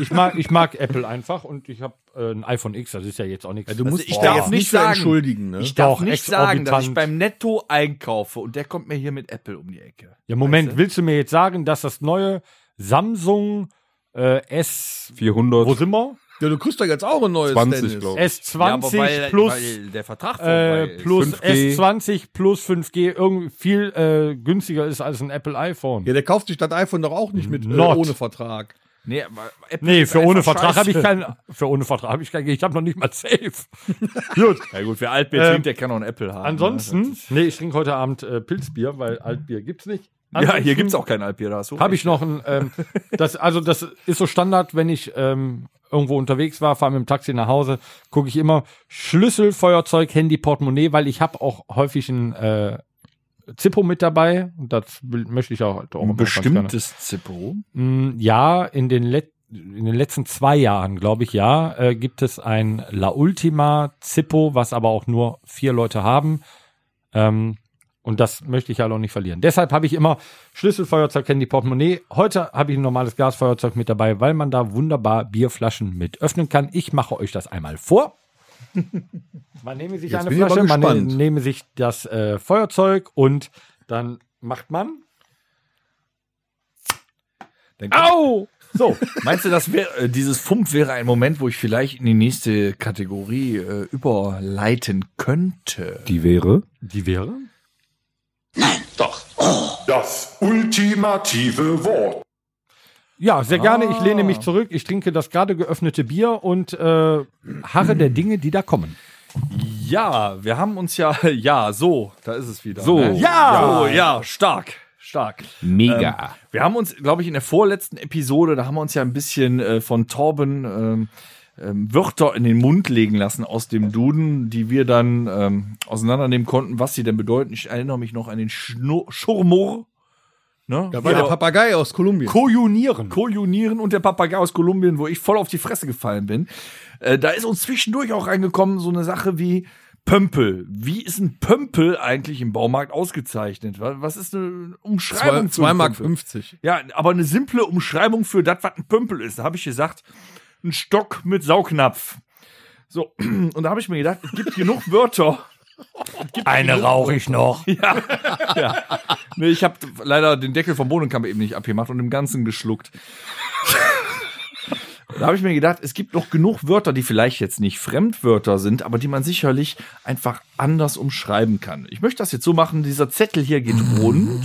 Ich mag, ich mag Apple einfach und ich habe äh, ein iPhone X, das ist ja jetzt auch nichts. Du musst ich dich darf nicht sagen. entschuldigen, ne? Ich darf Doch, nicht sagen, dass ich beim Netto einkaufe und der kommt mir hier mit Apple um die Ecke. ja, Moment, willst du mir jetzt sagen, dass das neue Samsung äh, S, 400. wo sind wir? Ja, du kriegst doch jetzt auch ein neues 20, Dennis. glaub ich. S20 plus, weil der Vertrag äh, plus 5G. S20 plus 5G irgendwie viel äh, günstiger ist als ein Apple iPhone. Ja, der kauft sich das iPhone doch auch nicht mit äh, ohne Vertrag. Nee, Apple Nee, für ohne Vertrag habe ich keinen. Für ohne Vertrag habe ich keinen. Ich habe noch nicht mal Safe. [laughs] Gut. Ja gut, wer Altbier Ähm, trinkt, der kann auch ein Apple haben. Ansonsten, nee, ich trinke heute Abend äh, Pilzbier, weil Altbier gibt's nicht. Ne? Ja, hier Ansonsten gibt's auch kein hast du Habe ich noch ein. Ähm, [laughs] das, also das ist so Standard, wenn ich ähm, irgendwo unterwegs war, fahre mit dem Taxi nach Hause, gucke ich immer Schlüssel, Feuerzeug, Handy, Portemonnaie, weil ich habe auch häufig ein äh, Zippo mit dabei und das möchte ich auch, auch ein bestimmtes Zippo. Mm, Ja, in den, let in den letzten zwei Jahren, glaube ich, ja, äh, gibt es ein La Ultima Zippo, was aber auch nur vier Leute haben. Ähm, und das möchte ich halt auch nicht verlieren. Deshalb habe ich immer Schlüssel, Feuerzeug, Handy, Portemonnaie. Heute habe ich ein normales Gasfeuerzeug mit dabei, weil man da wunderbar Bierflaschen mit öffnen kann. Ich mache euch das einmal vor. [laughs] Man nehme sich Jetzt eine bin ich aber Flasche, man gespannt. nehme sich das äh, Feuerzeug und dann macht man. Dann Au! So, Meinst du, das wär, äh, dieses Fump wäre ein Moment, wo ich vielleicht in die nächste Kategorie äh, überleiten könnte? Die wäre? die wäre? Das ultimative Wort. Ja, sehr gerne. Ich lehne Ah. mich zurück. Ich trinke das gerade geöffnete Bier und äh, harre der Dinge, die da kommen. Ja, wir haben uns ja, [laughs] ja, so, da ist es wieder. So. ne? Ja! so, ja, stark, stark. Mega. Wir haben uns, glaube ich, in der vorletzten Episode, da haben wir uns ja ein bisschen äh, von Torben ähm, ähm, Wörter in den Mund legen lassen aus dem Duden, die wir dann ähm, auseinandernehmen konnten, was sie denn bedeuten. Ich erinnere mich noch an den Schnur Schurmur. Ne? Da war der Papagei aus Kolumbien. Kojunieren. Kojunieren und der Papagei aus Kolumbien, wo ich voll auf die Fresse gefallen bin. Äh, da ist uns zwischendurch auch reingekommen so eine Sache wie Pömpel. Wie ist ein Pömpel eigentlich im Baumarkt ausgezeichnet? Was ist eine Umschreibung Zwei, zwei einen Mark Pömpel? 50. Ja, aber eine simple Umschreibung für das, was ein Pömpel ist. Da habe ich gesagt, ein Stock mit Saugnapf. So, [clears throat] und da habe ich mir gedacht, es gibt genug Wörter. Eine rauche ich noch. Nee, ich habe leider den Deckel vom Bohnenkamp eben nicht abgemacht und im Ganzen geschluckt. Da habe ich mir gedacht, es gibt noch genug Wörter, die vielleicht jetzt nicht Fremdwörter sind, aber die man sicherlich einfach anders umschreiben kann. Ich möchte das jetzt so machen, dieser Zettel hier geht rund.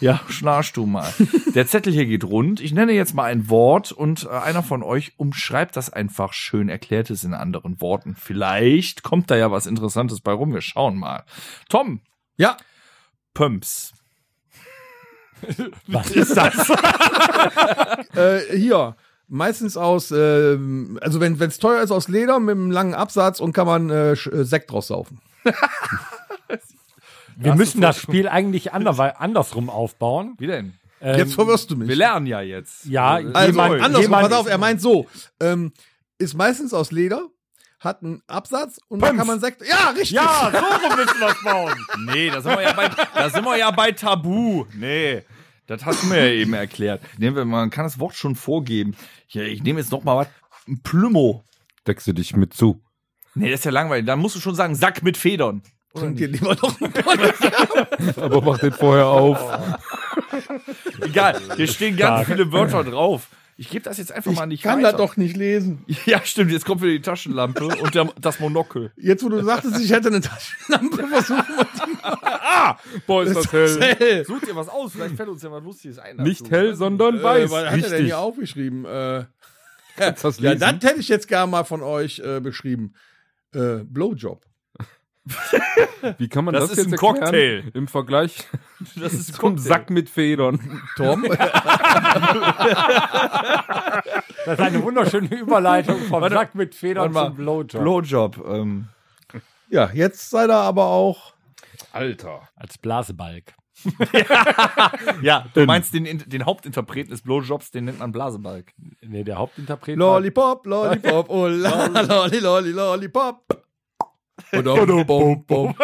Ja, schnarchst du mal. Der Zettel hier geht rund. Ich nenne jetzt mal ein Wort und äh, einer von euch umschreibt das einfach schön, erklärt es in anderen Worten. Vielleicht kommt da ja was Interessantes bei rum. Wir schauen mal. Tom, Ja, Pumps. Was ist das? [laughs] äh, hier. Meistens aus, ähm, also wenn es teuer ist, aus Leder mit einem langen Absatz und kann man äh, äh, Sekt draus saufen. [laughs] Wir müssen das Spiel eigentlich anderwe- andersrum aufbauen. Wie denn? Ähm, Jetzt verwirrst du mich. Wir lernen ja jetzt. Ja, Äh, Also, Jemand- andersrum, jemand- pass auf, er meint so, ähm, ist meistens aus Leder, hat einen Absatz und dann kann man Sekt, ja, richtig. ja, so müssen wir es bauen. Nee, da sind wir ja bei, da sind wir ja bei Tabu. Nee. Das hast du mir ja eben erklärt. Nehmen wir, man kann das Wort schon vorgeben. Hier, ich nehme jetzt noch mal was. Ein Plümo. Deckst du dich mit zu. Nee, das ist ja langweilig. Dann musst du schon sagen, Sack mit Federn. Trink dir lieber noch einen [laughs] Aber mach den vorher auf. Egal, hier stehen ganz viele Wörter drauf. Ich gebe das jetzt einfach mal nicht Ich kann weiter. das doch nicht lesen. [laughs] Ja, stimmt. Jetzt kommt wieder die Taschenlampe und der, das Monokel. Jetzt, wo du sagtest, ich hätte eine Taschenlampe, [laughs] versuchen wir Boah, ist das hell. hell. Such dir was aus. Vielleicht fällt uns ja was Lustiges ein. Nicht hell, sondern Äh, weiß. was hat er denn Richtig. hier aufgeschrieben? Äh, das [laughs] ja, das hätte ich jetzt gerne mal von euch äh, beschrieben. Äh, Blowjob. [laughs] Wie kann man Das das, ist jetzt ein erklären? Cocktail. Im Vergleich [laughs] Das ist ein [laughs] zum Cocktail. Sack mit Federn. Tom? Das ist eine wunderschöne Überleitung vom Warte, Sack mit Federn zum Blowjob. Blowjob. Ähm, ja, jetzt seid ihr aber auch. Alter. Als Blasebalg. ja, du meinst den, den Hauptinterpreten des Blowjobs, den nennt man Blasebalg. Nee, der Hauptinterpret Lollipop, Lollipop, oh la, lolli, lolli, Lollipop. Oder bom, bom.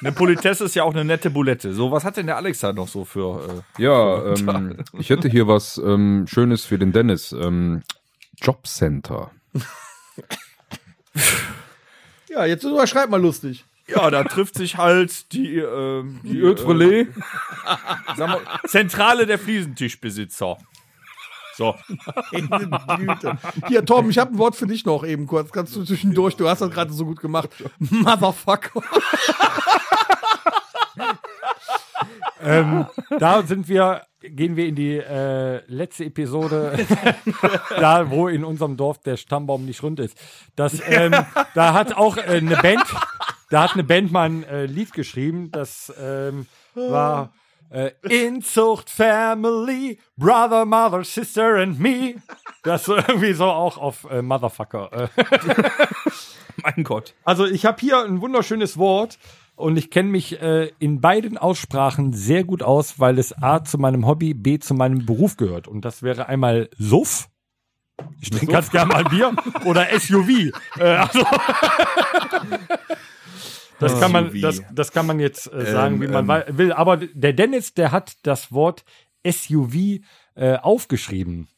Eine Politesse ist ja auch eine nette Bulette. So, was hat denn der Alexa noch so für. Äh, Ja, ähm, ich hätte hier was ähm, Schönes für den Dennis. Ähm, Jobcenter. Ja, jetzt überschreib mal lustig. ja, da trifft sich halt die. ähm, die Die Ötrelé. sag mal, Zentrale der Fliesentischbesitzer. So. Güte. Hier, Tom, ich habe ein Wort für dich noch eben kurz. Kannst du zwischendurch, du hast das gerade so gut gemacht. Motherfucker. Ähm, da sind wir, gehen wir in die äh, letzte Episode, [laughs] da wo in unserem Dorf der Stammbaum nicht rund ist. Das, ähm, da hat auch äh, eine Band, da hat eine Band mal ein äh, Lied geschrieben, das ähm, war äh, Inzucht Family, Brother, Mother, Sister and Me. Das so irgendwie so auch auf äh, Motherfucker. Äh. [laughs] Mein Gott. Also ich habe hier ein wunderschönes Wort und ich kenne mich äh, in beiden Aussprachen sehr gut aus, weil es A zu meinem Hobby, B zu meinem Beruf gehört. Und das wäre einmal Suff. Ich trinke ganz gerne mal Bier oder SUV. Äh, also [laughs] das kann man, das, das kann man jetzt äh, sagen, Ähm, wie man ähm. will. Aber der Dennis, der hat das Wort SUV äh, aufgeschrieben.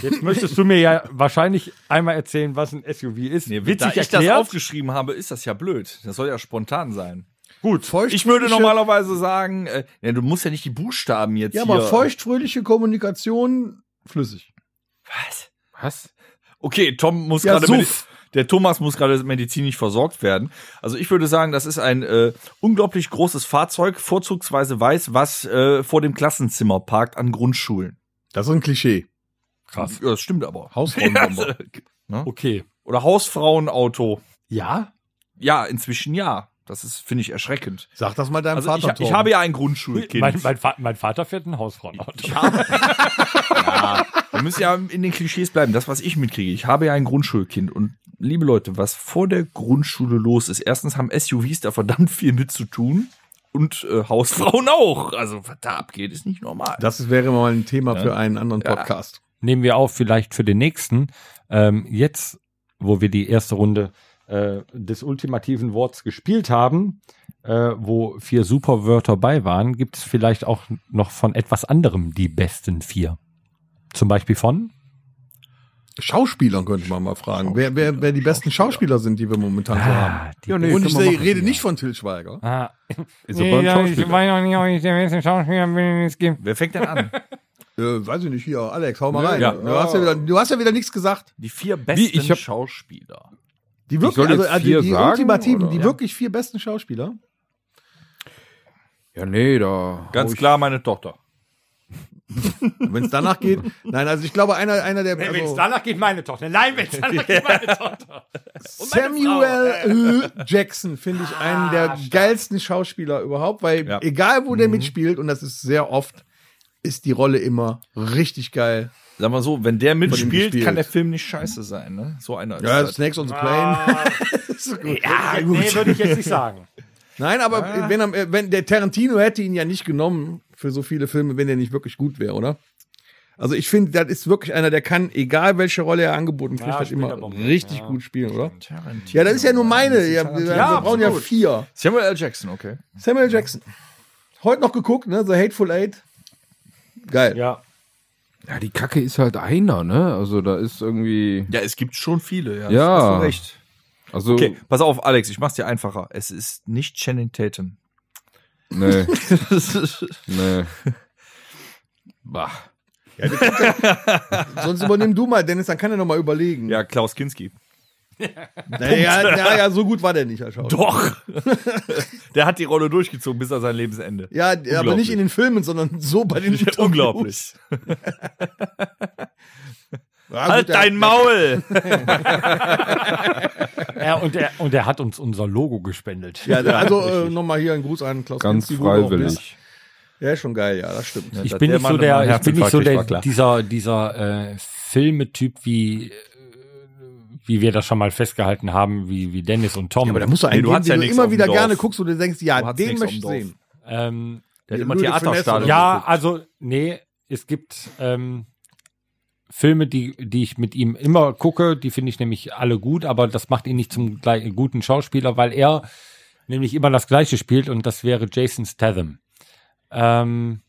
Jetzt [laughs] möchtest du mir ja wahrscheinlich einmal erzählen, was ein SUV ist. Nee, Witzig da ich das erklärt. aufgeschrieben habe, ist das ja blöd. Das soll ja spontan sein. Gut, feucht. Ich würde normalerweise sagen, äh, ja, du musst ja nicht die Buchstaben jetzt Ja, hier. aber feuchtfröhliche Kommunikation flüssig. Was? Was? Okay, Tom muss Ja, gerade Suff. Der Thomas muss gerade medizinisch versorgt werden. Also ich würde sagen, das ist ein äh, unglaublich großes Fahrzeug, vorzugsweise weiß, was äh, vor dem Klassenzimmer parkt an Grundschulen. Das ist ein Klischee. Krass. Ja, das stimmt aber. Hausfrauenbomber. [laughs] Okay. Oder Hausfrauenauto. Ja? Ja, inzwischen ja. Das ist, finde ich, erschreckend. Sag das mal deinem Also ich, Vater. ich Tom. habe ja ein Grundschulkind. Mein, mein, mein Vater fährt ein Hausfrauenauto. [laughs] ja, wir müssen ja in den Klischees bleiben. Das, was ich mitkriege. Ich habe ja ein Grundschulkind und liebe Leute, was vor der Grundschule los ist. Erstens haben SUVs da verdammt viel mit zu tun und äh, Hausfrauen auch. Also was da abgeht, ist nicht normal. Das wäre mal ein Thema für einen anderen Ja. Podcast. Nehmen wir auf vielleicht für den nächsten. Ähm, jetzt, wo wir die erste Runde äh, des ultimativen Worts gespielt haben, äh, wo vier Superwörter bei waren, gibt es vielleicht auch noch von etwas anderem die besten vier. Zum Beispiel von? Schauspielern könnte man mal fragen. Wer, wer, wer die besten Schauspieler sind, die wir momentan so haben. die Ja, nee, Und ich seh- machen. rede nicht von Till Schweiger. Ah, Ist aber ein Schauspieler. weiß noch nicht, ob ich der beste Schauspieler bin, den es gibt. Wer fängt denn an? [laughs] Äh, weiß ich nicht, hier, Alex, hau mal rein. Ja. Du, hast ja wieder, du hast ja wieder nichts gesagt. Die vier besten ich hab- Schauspieler. Die wirklich, also, also vier die sagen, ultimativen, oder? die Ja. wirklich vier besten Schauspieler. Ja, nee, da. Ganz ich- klar meine Tochter. Wenn es danach geht. Nein, also ich glaube, einer, einer der. Wenn es Also, danach geht, meine Tochter. Nein, wenn es [laughs] danach geht, meine Tochter. Samuel. Jackson finde ich einen der Ah, geilsten Schauspieler überhaupt, weil Ja. egal wo der mitspielt, und das ist sehr oft, ist die Rolle immer richtig geil. Sag mal so, wenn der mitspielt, kann der Film nicht scheiße sein, ne? So einer ist Ja, das. Snakes on the Plane. [laughs] Ja, nee, würde ich jetzt nicht sagen. Nein, aber wenn, er- wenn der Tarantino hätte ihn ja nicht genommen für so viele Filme, wenn er nicht wirklich gut wäre, oder? Also ich finde, das ist wirklich einer, der kann, egal welche Rolle er angeboten kriegt, Ja, das immer er richtig Ja. gut spielen, oder? Tarantino. Ja, das ist ja nur meine. Ja, wir wir Ja, brauchen ja vier. Samuel L. Jackson, okay. Samuel Jackson. Heute noch geguckt, ne? The Hateful Eight. Geil. Ja. Ja, die Kacke ist halt einer, ne? Also da ist irgendwie. Ja, es gibt schon viele, ja. Ja. Hast du recht. Also. Okay, pass auf, Alex, ich mach's dir einfacher. Es ist nicht Channing Tatum. Nee. [laughs] nee. Bah. Sonst übernimm du mal, Dennis, dann kann er noch mal überlegen. ja, Klaus Kinski. Naja, ja, ja, so gut war der nicht als Schauspieler. Doch. [laughs] der hat die Rolle durchgezogen bis an sein Lebensende. Ja, aber nicht in den Filmen, sondern so bei den [laughs] Interviews. Unglaublich. Ja, halt gut, der- dein Maul! Ja und, er, und er hat uns unser Logo gespendet. Ja, also äh, nochmal hier ein Gruß an Klaus Ganz bist. freiwillig. Ja, schon geil, ja, das stimmt. ich bin nicht so der, ich bin nicht so der dieser dieser äh, Filmetyp wie äh, wie wir das schon mal festgehalten haben, wie wie Dennis und Tom. Aber da musst du Nee, einen du den ja du immer wieder Dorf. gerne guckst und du denkst, ja, den möchte ich sehen. ähm, Der hat immer Theaterstadion. Ja, also nee, es gibt ähm, Filme, die die ich mit ihm immer gucke, die finde ich nämlich alle gut, aber das macht ihn nicht zum gleich, guten Schauspieler, weil er nämlich immer das Gleiche spielt und das wäre Jason Statham. Ähm,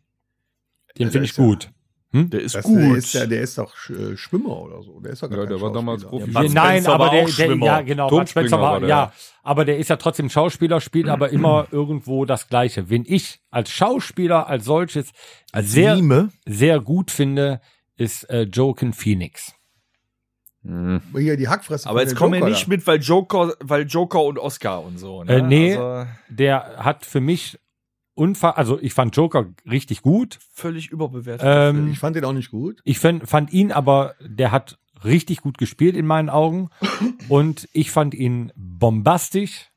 den finde ich gut. Der ist Das, gut. Der ist, ja, der ist doch äh, Schwimmer oder so. Der ist doch gar Ja, kein der war damals. Profi. Ja, Nein, aber war der, auch der ja genau, war, war der. ja, aber der ist ja trotzdem Schauspieler, spielt aber immer [clears throat] irgendwo das Gleiche. Wen ich als Schauspieler als solches Als sehr Mime? sehr gut finde, ist äh, Joaquin Phoenix. Mhm. Hier die Hackfresse. Aber jetzt kommen wir nicht mit, weil Joker, weil Joker und Oscar und so. Ne? Äh, nee. Also, Der hat für mich unfassbar, also ich fand Joker richtig gut. völlig überbewertet. Ähm, Ich fand den auch nicht gut. ich fand, fand ihn aber, der hat richtig gut gespielt in meinen Augen. Und ich fand ihn bombastisch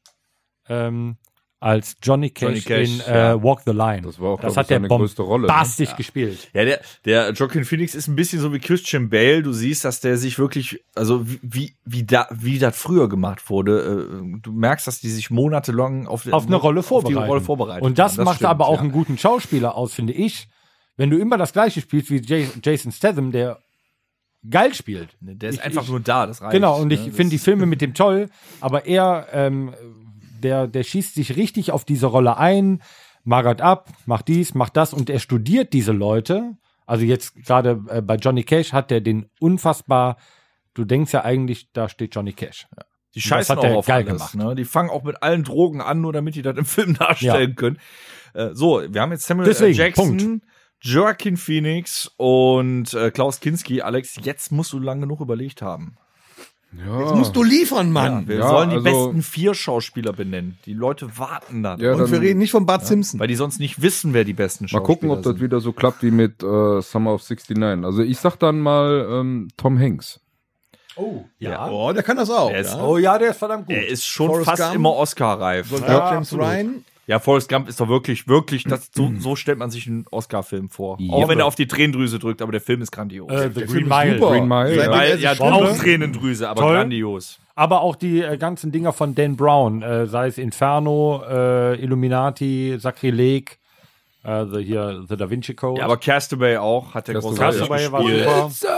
ähm, als Johnny Cash, Johnny Cash, in äh, ja. Walk the Line. Das war auch, das hat der größte Rolle. Ne? bombastisch gespielt. Ja, der, der Joaquin Phoenix ist ein bisschen so wie Christian Bale. Du siehst, dass der sich wirklich, also wie, wie, wie, da, wie das früher gemacht wurde. äh, Du merkst, dass die sich monatelang auf, Auf eine Rolle auf die vorbereiten. Rolle vorbereitet. Und das, haben. macht stimmt, aber auch ja. einen guten Schauspieler aus, finde ich. Wenn du immer das gleiche spielst wie Jason Statham, der geil spielt. Der ist Ich- einfach ich- nur da, das reicht. Genau, und ich ne? Das finde die Filme mit dem toll, aber er, ähm, der, der schießt sich richtig auf diese Rolle ein, magert ab, macht dies, macht das und er studiert diese Leute. Also jetzt gerade äh, bei Johnny Cash hat er den unfassbar, du denkst ja eigentlich, da steht Johnny Cash. Die das scheißen auch auf geil alles. gemacht. Ne? Die fangen auch mit allen Drogen an, nur damit die das im [laughs] Film darstellen können. Äh, so, wir haben jetzt Samuel Deswegen. Jackson, Punkt. Joaquin Phoenix und äh, Klaus Kinski. Alex, jetzt musst du lang genug überlegt haben. Ja. Jetzt musst du liefern, Mann. Wir Ja, sollen die also- besten vier Schauspieler benennen. Die Leute warten dann. Ja, Und dann wir reden nicht von Bart Simpson. Weil die sonst nicht wissen, wer die besten mal Schauspieler gucken, ob das sind. wieder so klappt wie mit äh, Summer of 69. Also ich sag dann mal ähm, Tom Hanks. Oh, ja. Oh, der kann das auch. Ist ja. Oh ja, der ist verdammt gut. Er ist schon Forrest fast Gump. immer Oscar-reif. Ja, James absolut. Ryan. Ja, Forrest Gump ist doch wirklich, wirklich, das, so, so stellt man sich einen Oscar-Film vor. Ja. Auch wenn er auf die Tränendrüse drückt, aber der Film ist grandios. äh, The Der Green Film ist Mile. super. Green Mile, ja. Weil, sich ja, schon- auch Tränendrüse, aber Toll. grandios. Aber auch die äh, ganzen Dinger von Dan Brown, äh, sei es Inferno, äh, Illuminati, Sakrileg, äh, the, hier, The Da Vinci Code. Ja, aber Castaway auch, hat der Castaway großartig Castaway war super.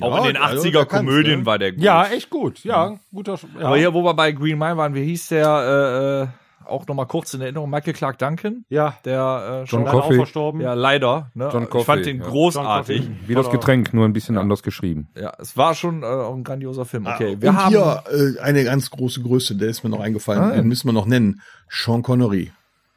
Auch Ja, in den also, 80er da kannst, Komödien ne? war der gut. Ja, echt gut. Ja, guter. Sch- Ja. Aber hier, wo wir bei Green Mile waren, wie hieß der, äh, äh, auch nochmal kurz in Erinnerung, Michael Clark Duncan, ja, der äh, John schon leider auch Coffey. verstorben. ja, leider. Ne? John ich fand den ja. großartig. Wie das Getränk, nur ein bisschen anders geschrieben. Ja, es war schon äh, ein grandioser Film. Okay, Ah, wir und haben hier äh, eine ganz große Größe, der ist mir noch eingefallen, den müssen wir noch nennen. Sean Connery.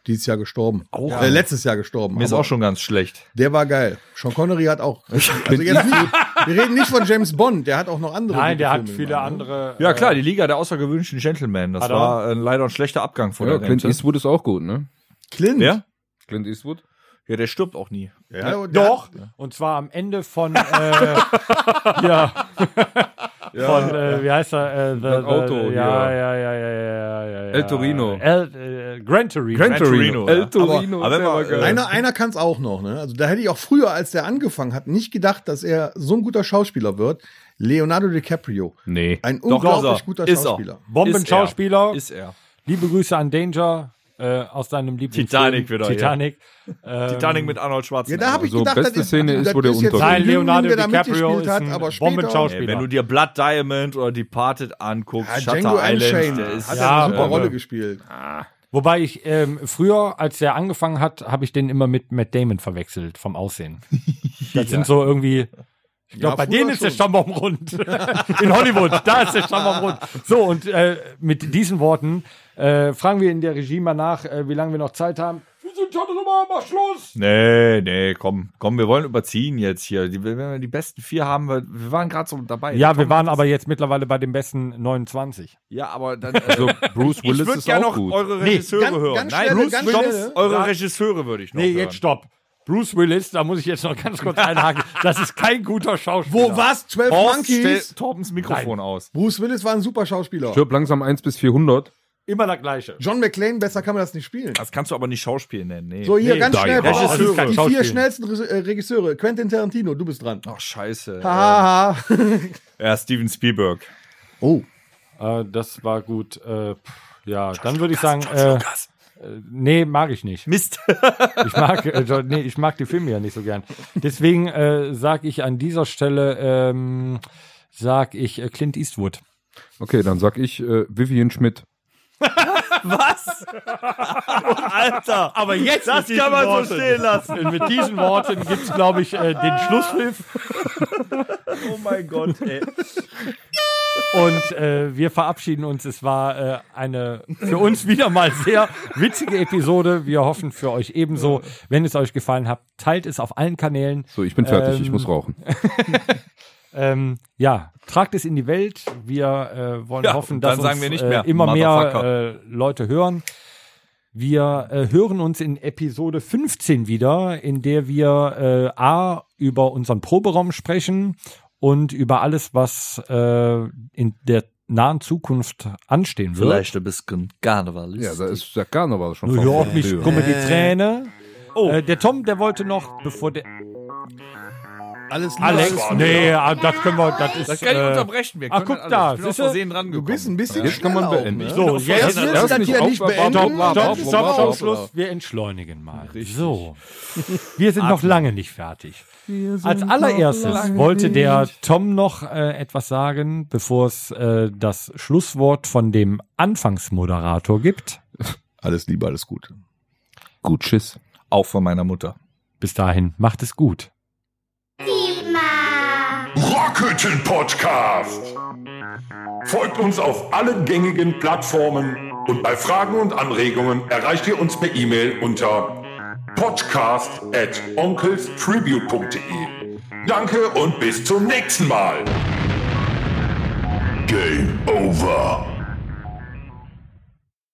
Dieses Jahr gestorben. Auch äh, letztes Jahr gestorben. Mir ist auch schon ganz schlecht. Der war geil. Sean Connery hat auch. [laughs] Also jetzt nicht, wir reden nicht von James Bond, der hat auch noch andere. Nein, der hat Filme viele gemacht, ne? andere. Ja äh, klar, die Liga der außergewöhnlichen Gentlemen. Das Hat war äh, leider ein schlechter Abgang von Ja, der Clint Rente. Eastwood ist auch gut, ne? Clint. Wer? Clint Eastwood? Ja, der stirbt auch nie. Ja, Doch, und zwar am Ende von, äh, [laughs] ja, von, äh, wie heißt er? Äh, the, Das Auto, the, ja. ja, ja, ja, ja, ja, ja, ja. El Torino. El, äh, Gran Torino. Gran Torino. El ja. Torino. Aber- aber geil. Einer, einer kann es auch noch. Ne? Also da hätte ich auch früher, als der angefangen hat, nicht gedacht, dass er so ein guter Schauspieler wird. Leonardo DiCaprio. Nee. Ein Doch, unglaublich er. guter Ist er. Schauspieler. Bombenschauspieler. Ist er. Liebe Grüße an Danger äh, aus deinem Lieblingsfilm. Titanic wieder, ja. Titanic. [laughs] Ähm, Titanic mit Arnold Ja, Schwarzenegger. da habe ich So, gedacht, beste das Szene ist, wo der ein Nein, Jüngling, Leonardo da DiCaprio ist hat, ein aber später, Bombenschauspieler. Wenn du dir Blood Diamond oder Departed anguckst, Ja, Shutter Django Island, Unchained der ist hat Ja, ja eine super Bombe. Rolle gespielt. Wobei ich ähm, früher, als der angefangen hat, habe ich den immer mit Matt Damon verwechselt vom Aussehen. [laughs] Das sind so irgendwie. Ich glaube, Ja, bei denen ist der schon. Stammbaum rund. [laughs] In Hollywood, da ist der Stammbaum rund. So, und äh, mit diesen Worten äh, fragen wir in der Regie mal nach, äh, wie lange wir noch Zeit haben. Wir sind ja nochmal mal Schluss. Nee, nee, komm, komm, wir wollen überziehen jetzt hier. Die, wenn wir die besten vier haben, wir, wir waren gerade so dabei. Ja, wir waren aber jetzt mittlerweile bei den besten 29. Ja, aber dann. [laughs] Also Bruce ich Willis würde ist gerne auch noch gut. eure Regisseure ganz- hören. ganz Nein, schnelle, Bruce ganz Willis, eure Ja. Regisseure würde ich noch Nee, hören. jetzt stopp. Bruce Willis, da muss ich jetzt noch ganz kurz [laughs] einhaken. Das ist kein guter Schauspieler. Wo was? 12 Horst, stell Monkeys? Torbens Mikrofon aus. Bruce Willis war ein super Schauspieler. Stirb langsam 1 bis 400. Immer das Gleiche. John McClane, besser kann man das nicht spielen. Das kannst du aber nicht Schauspiel nennen. Nee. So, hier Nee, ganz schnell. Regisseure. Die vier schnellsten Re äh, Regisseure. Quentin Tarantino, du bist dran. Ach, scheiße. Haha. [laughs] Ja, Steven Spielberg. oh. Äh, das war gut. Äh, pff, ja, dann würde ich sagen, äh, nee, mag ich nicht. Mist. [laughs] Ich mag, äh, nee, ich mag die Filme ja nicht so gern. Deswegen äh, sage ich an dieser Stelle, ähm, sag ich äh, Clint Eastwood. Okay, dann sag ich äh, Vivian Schmidt. [laughs] Was? Alter. Aber jetzt Das kann man so stehen lassen. Mit diesen Worten gibt's, glaube ich, äh, den Schlusspfiff. [laughs] Oh mein Gott, ey. Und äh, wir verabschieden uns. Es war äh, eine für uns wieder mal sehr witzige Episode. Wir hoffen für euch ebenso. Wenn es euch gefallen hat, teilt es auf allen Kanälen. So, ich bin fertig, ich Ähm, muss rauchen. [laughs] Ähm, ja, tragt es in die Welt. Wir äh, wollen Ja, hoffen, dass uns wir nicht äh, mehr, immer mehr äh, Leute hören. Wir äh, hören uns in Episode 15 wieder, in der wir äh, A über unseren Proberaum sprechen und über alles, was äh, in der nahen Zukunft anstehen wird. Vielleicht ein bisschen Karneval. Ja, da ist der Karneval schon Ja, vor mich, mal, die Träne. Äh, der Tom, der wollte noch, bevor der. Alles Liebe, Alex, nee, ah, das können wir, das ist. Das kann ich äh, unterbrechen. Wir ach, können guck alles. da, Ich bin aus? Versehen dran Du bist ein bisschen Jetzt kann man beenden. ne? So, Das jetzt willst du Lass das hier nicht beenden. Stopp, stopp, stopp, Schluss. Wir entschleunigen mal. So. Wir sind noch lange nicht fertig. Als allererstes wollte der Tom noch äh, etwas sagen, bevor es äh, das Schlusswort von dem Anfangsmoderator gibt. Alles Liebe, alles Gute. Gut, tschüss. Auch von meiner Mutter. Bis dahin, macht es gut. Rockhütten Podcast. Folgt uns auf allen gängigen Plattformen und bei Fragen und Anregungen erreicht ihr uns per E-Mail unter podcast at onkelstribute.de. Danke und bis zum nächsten Mal. Game over.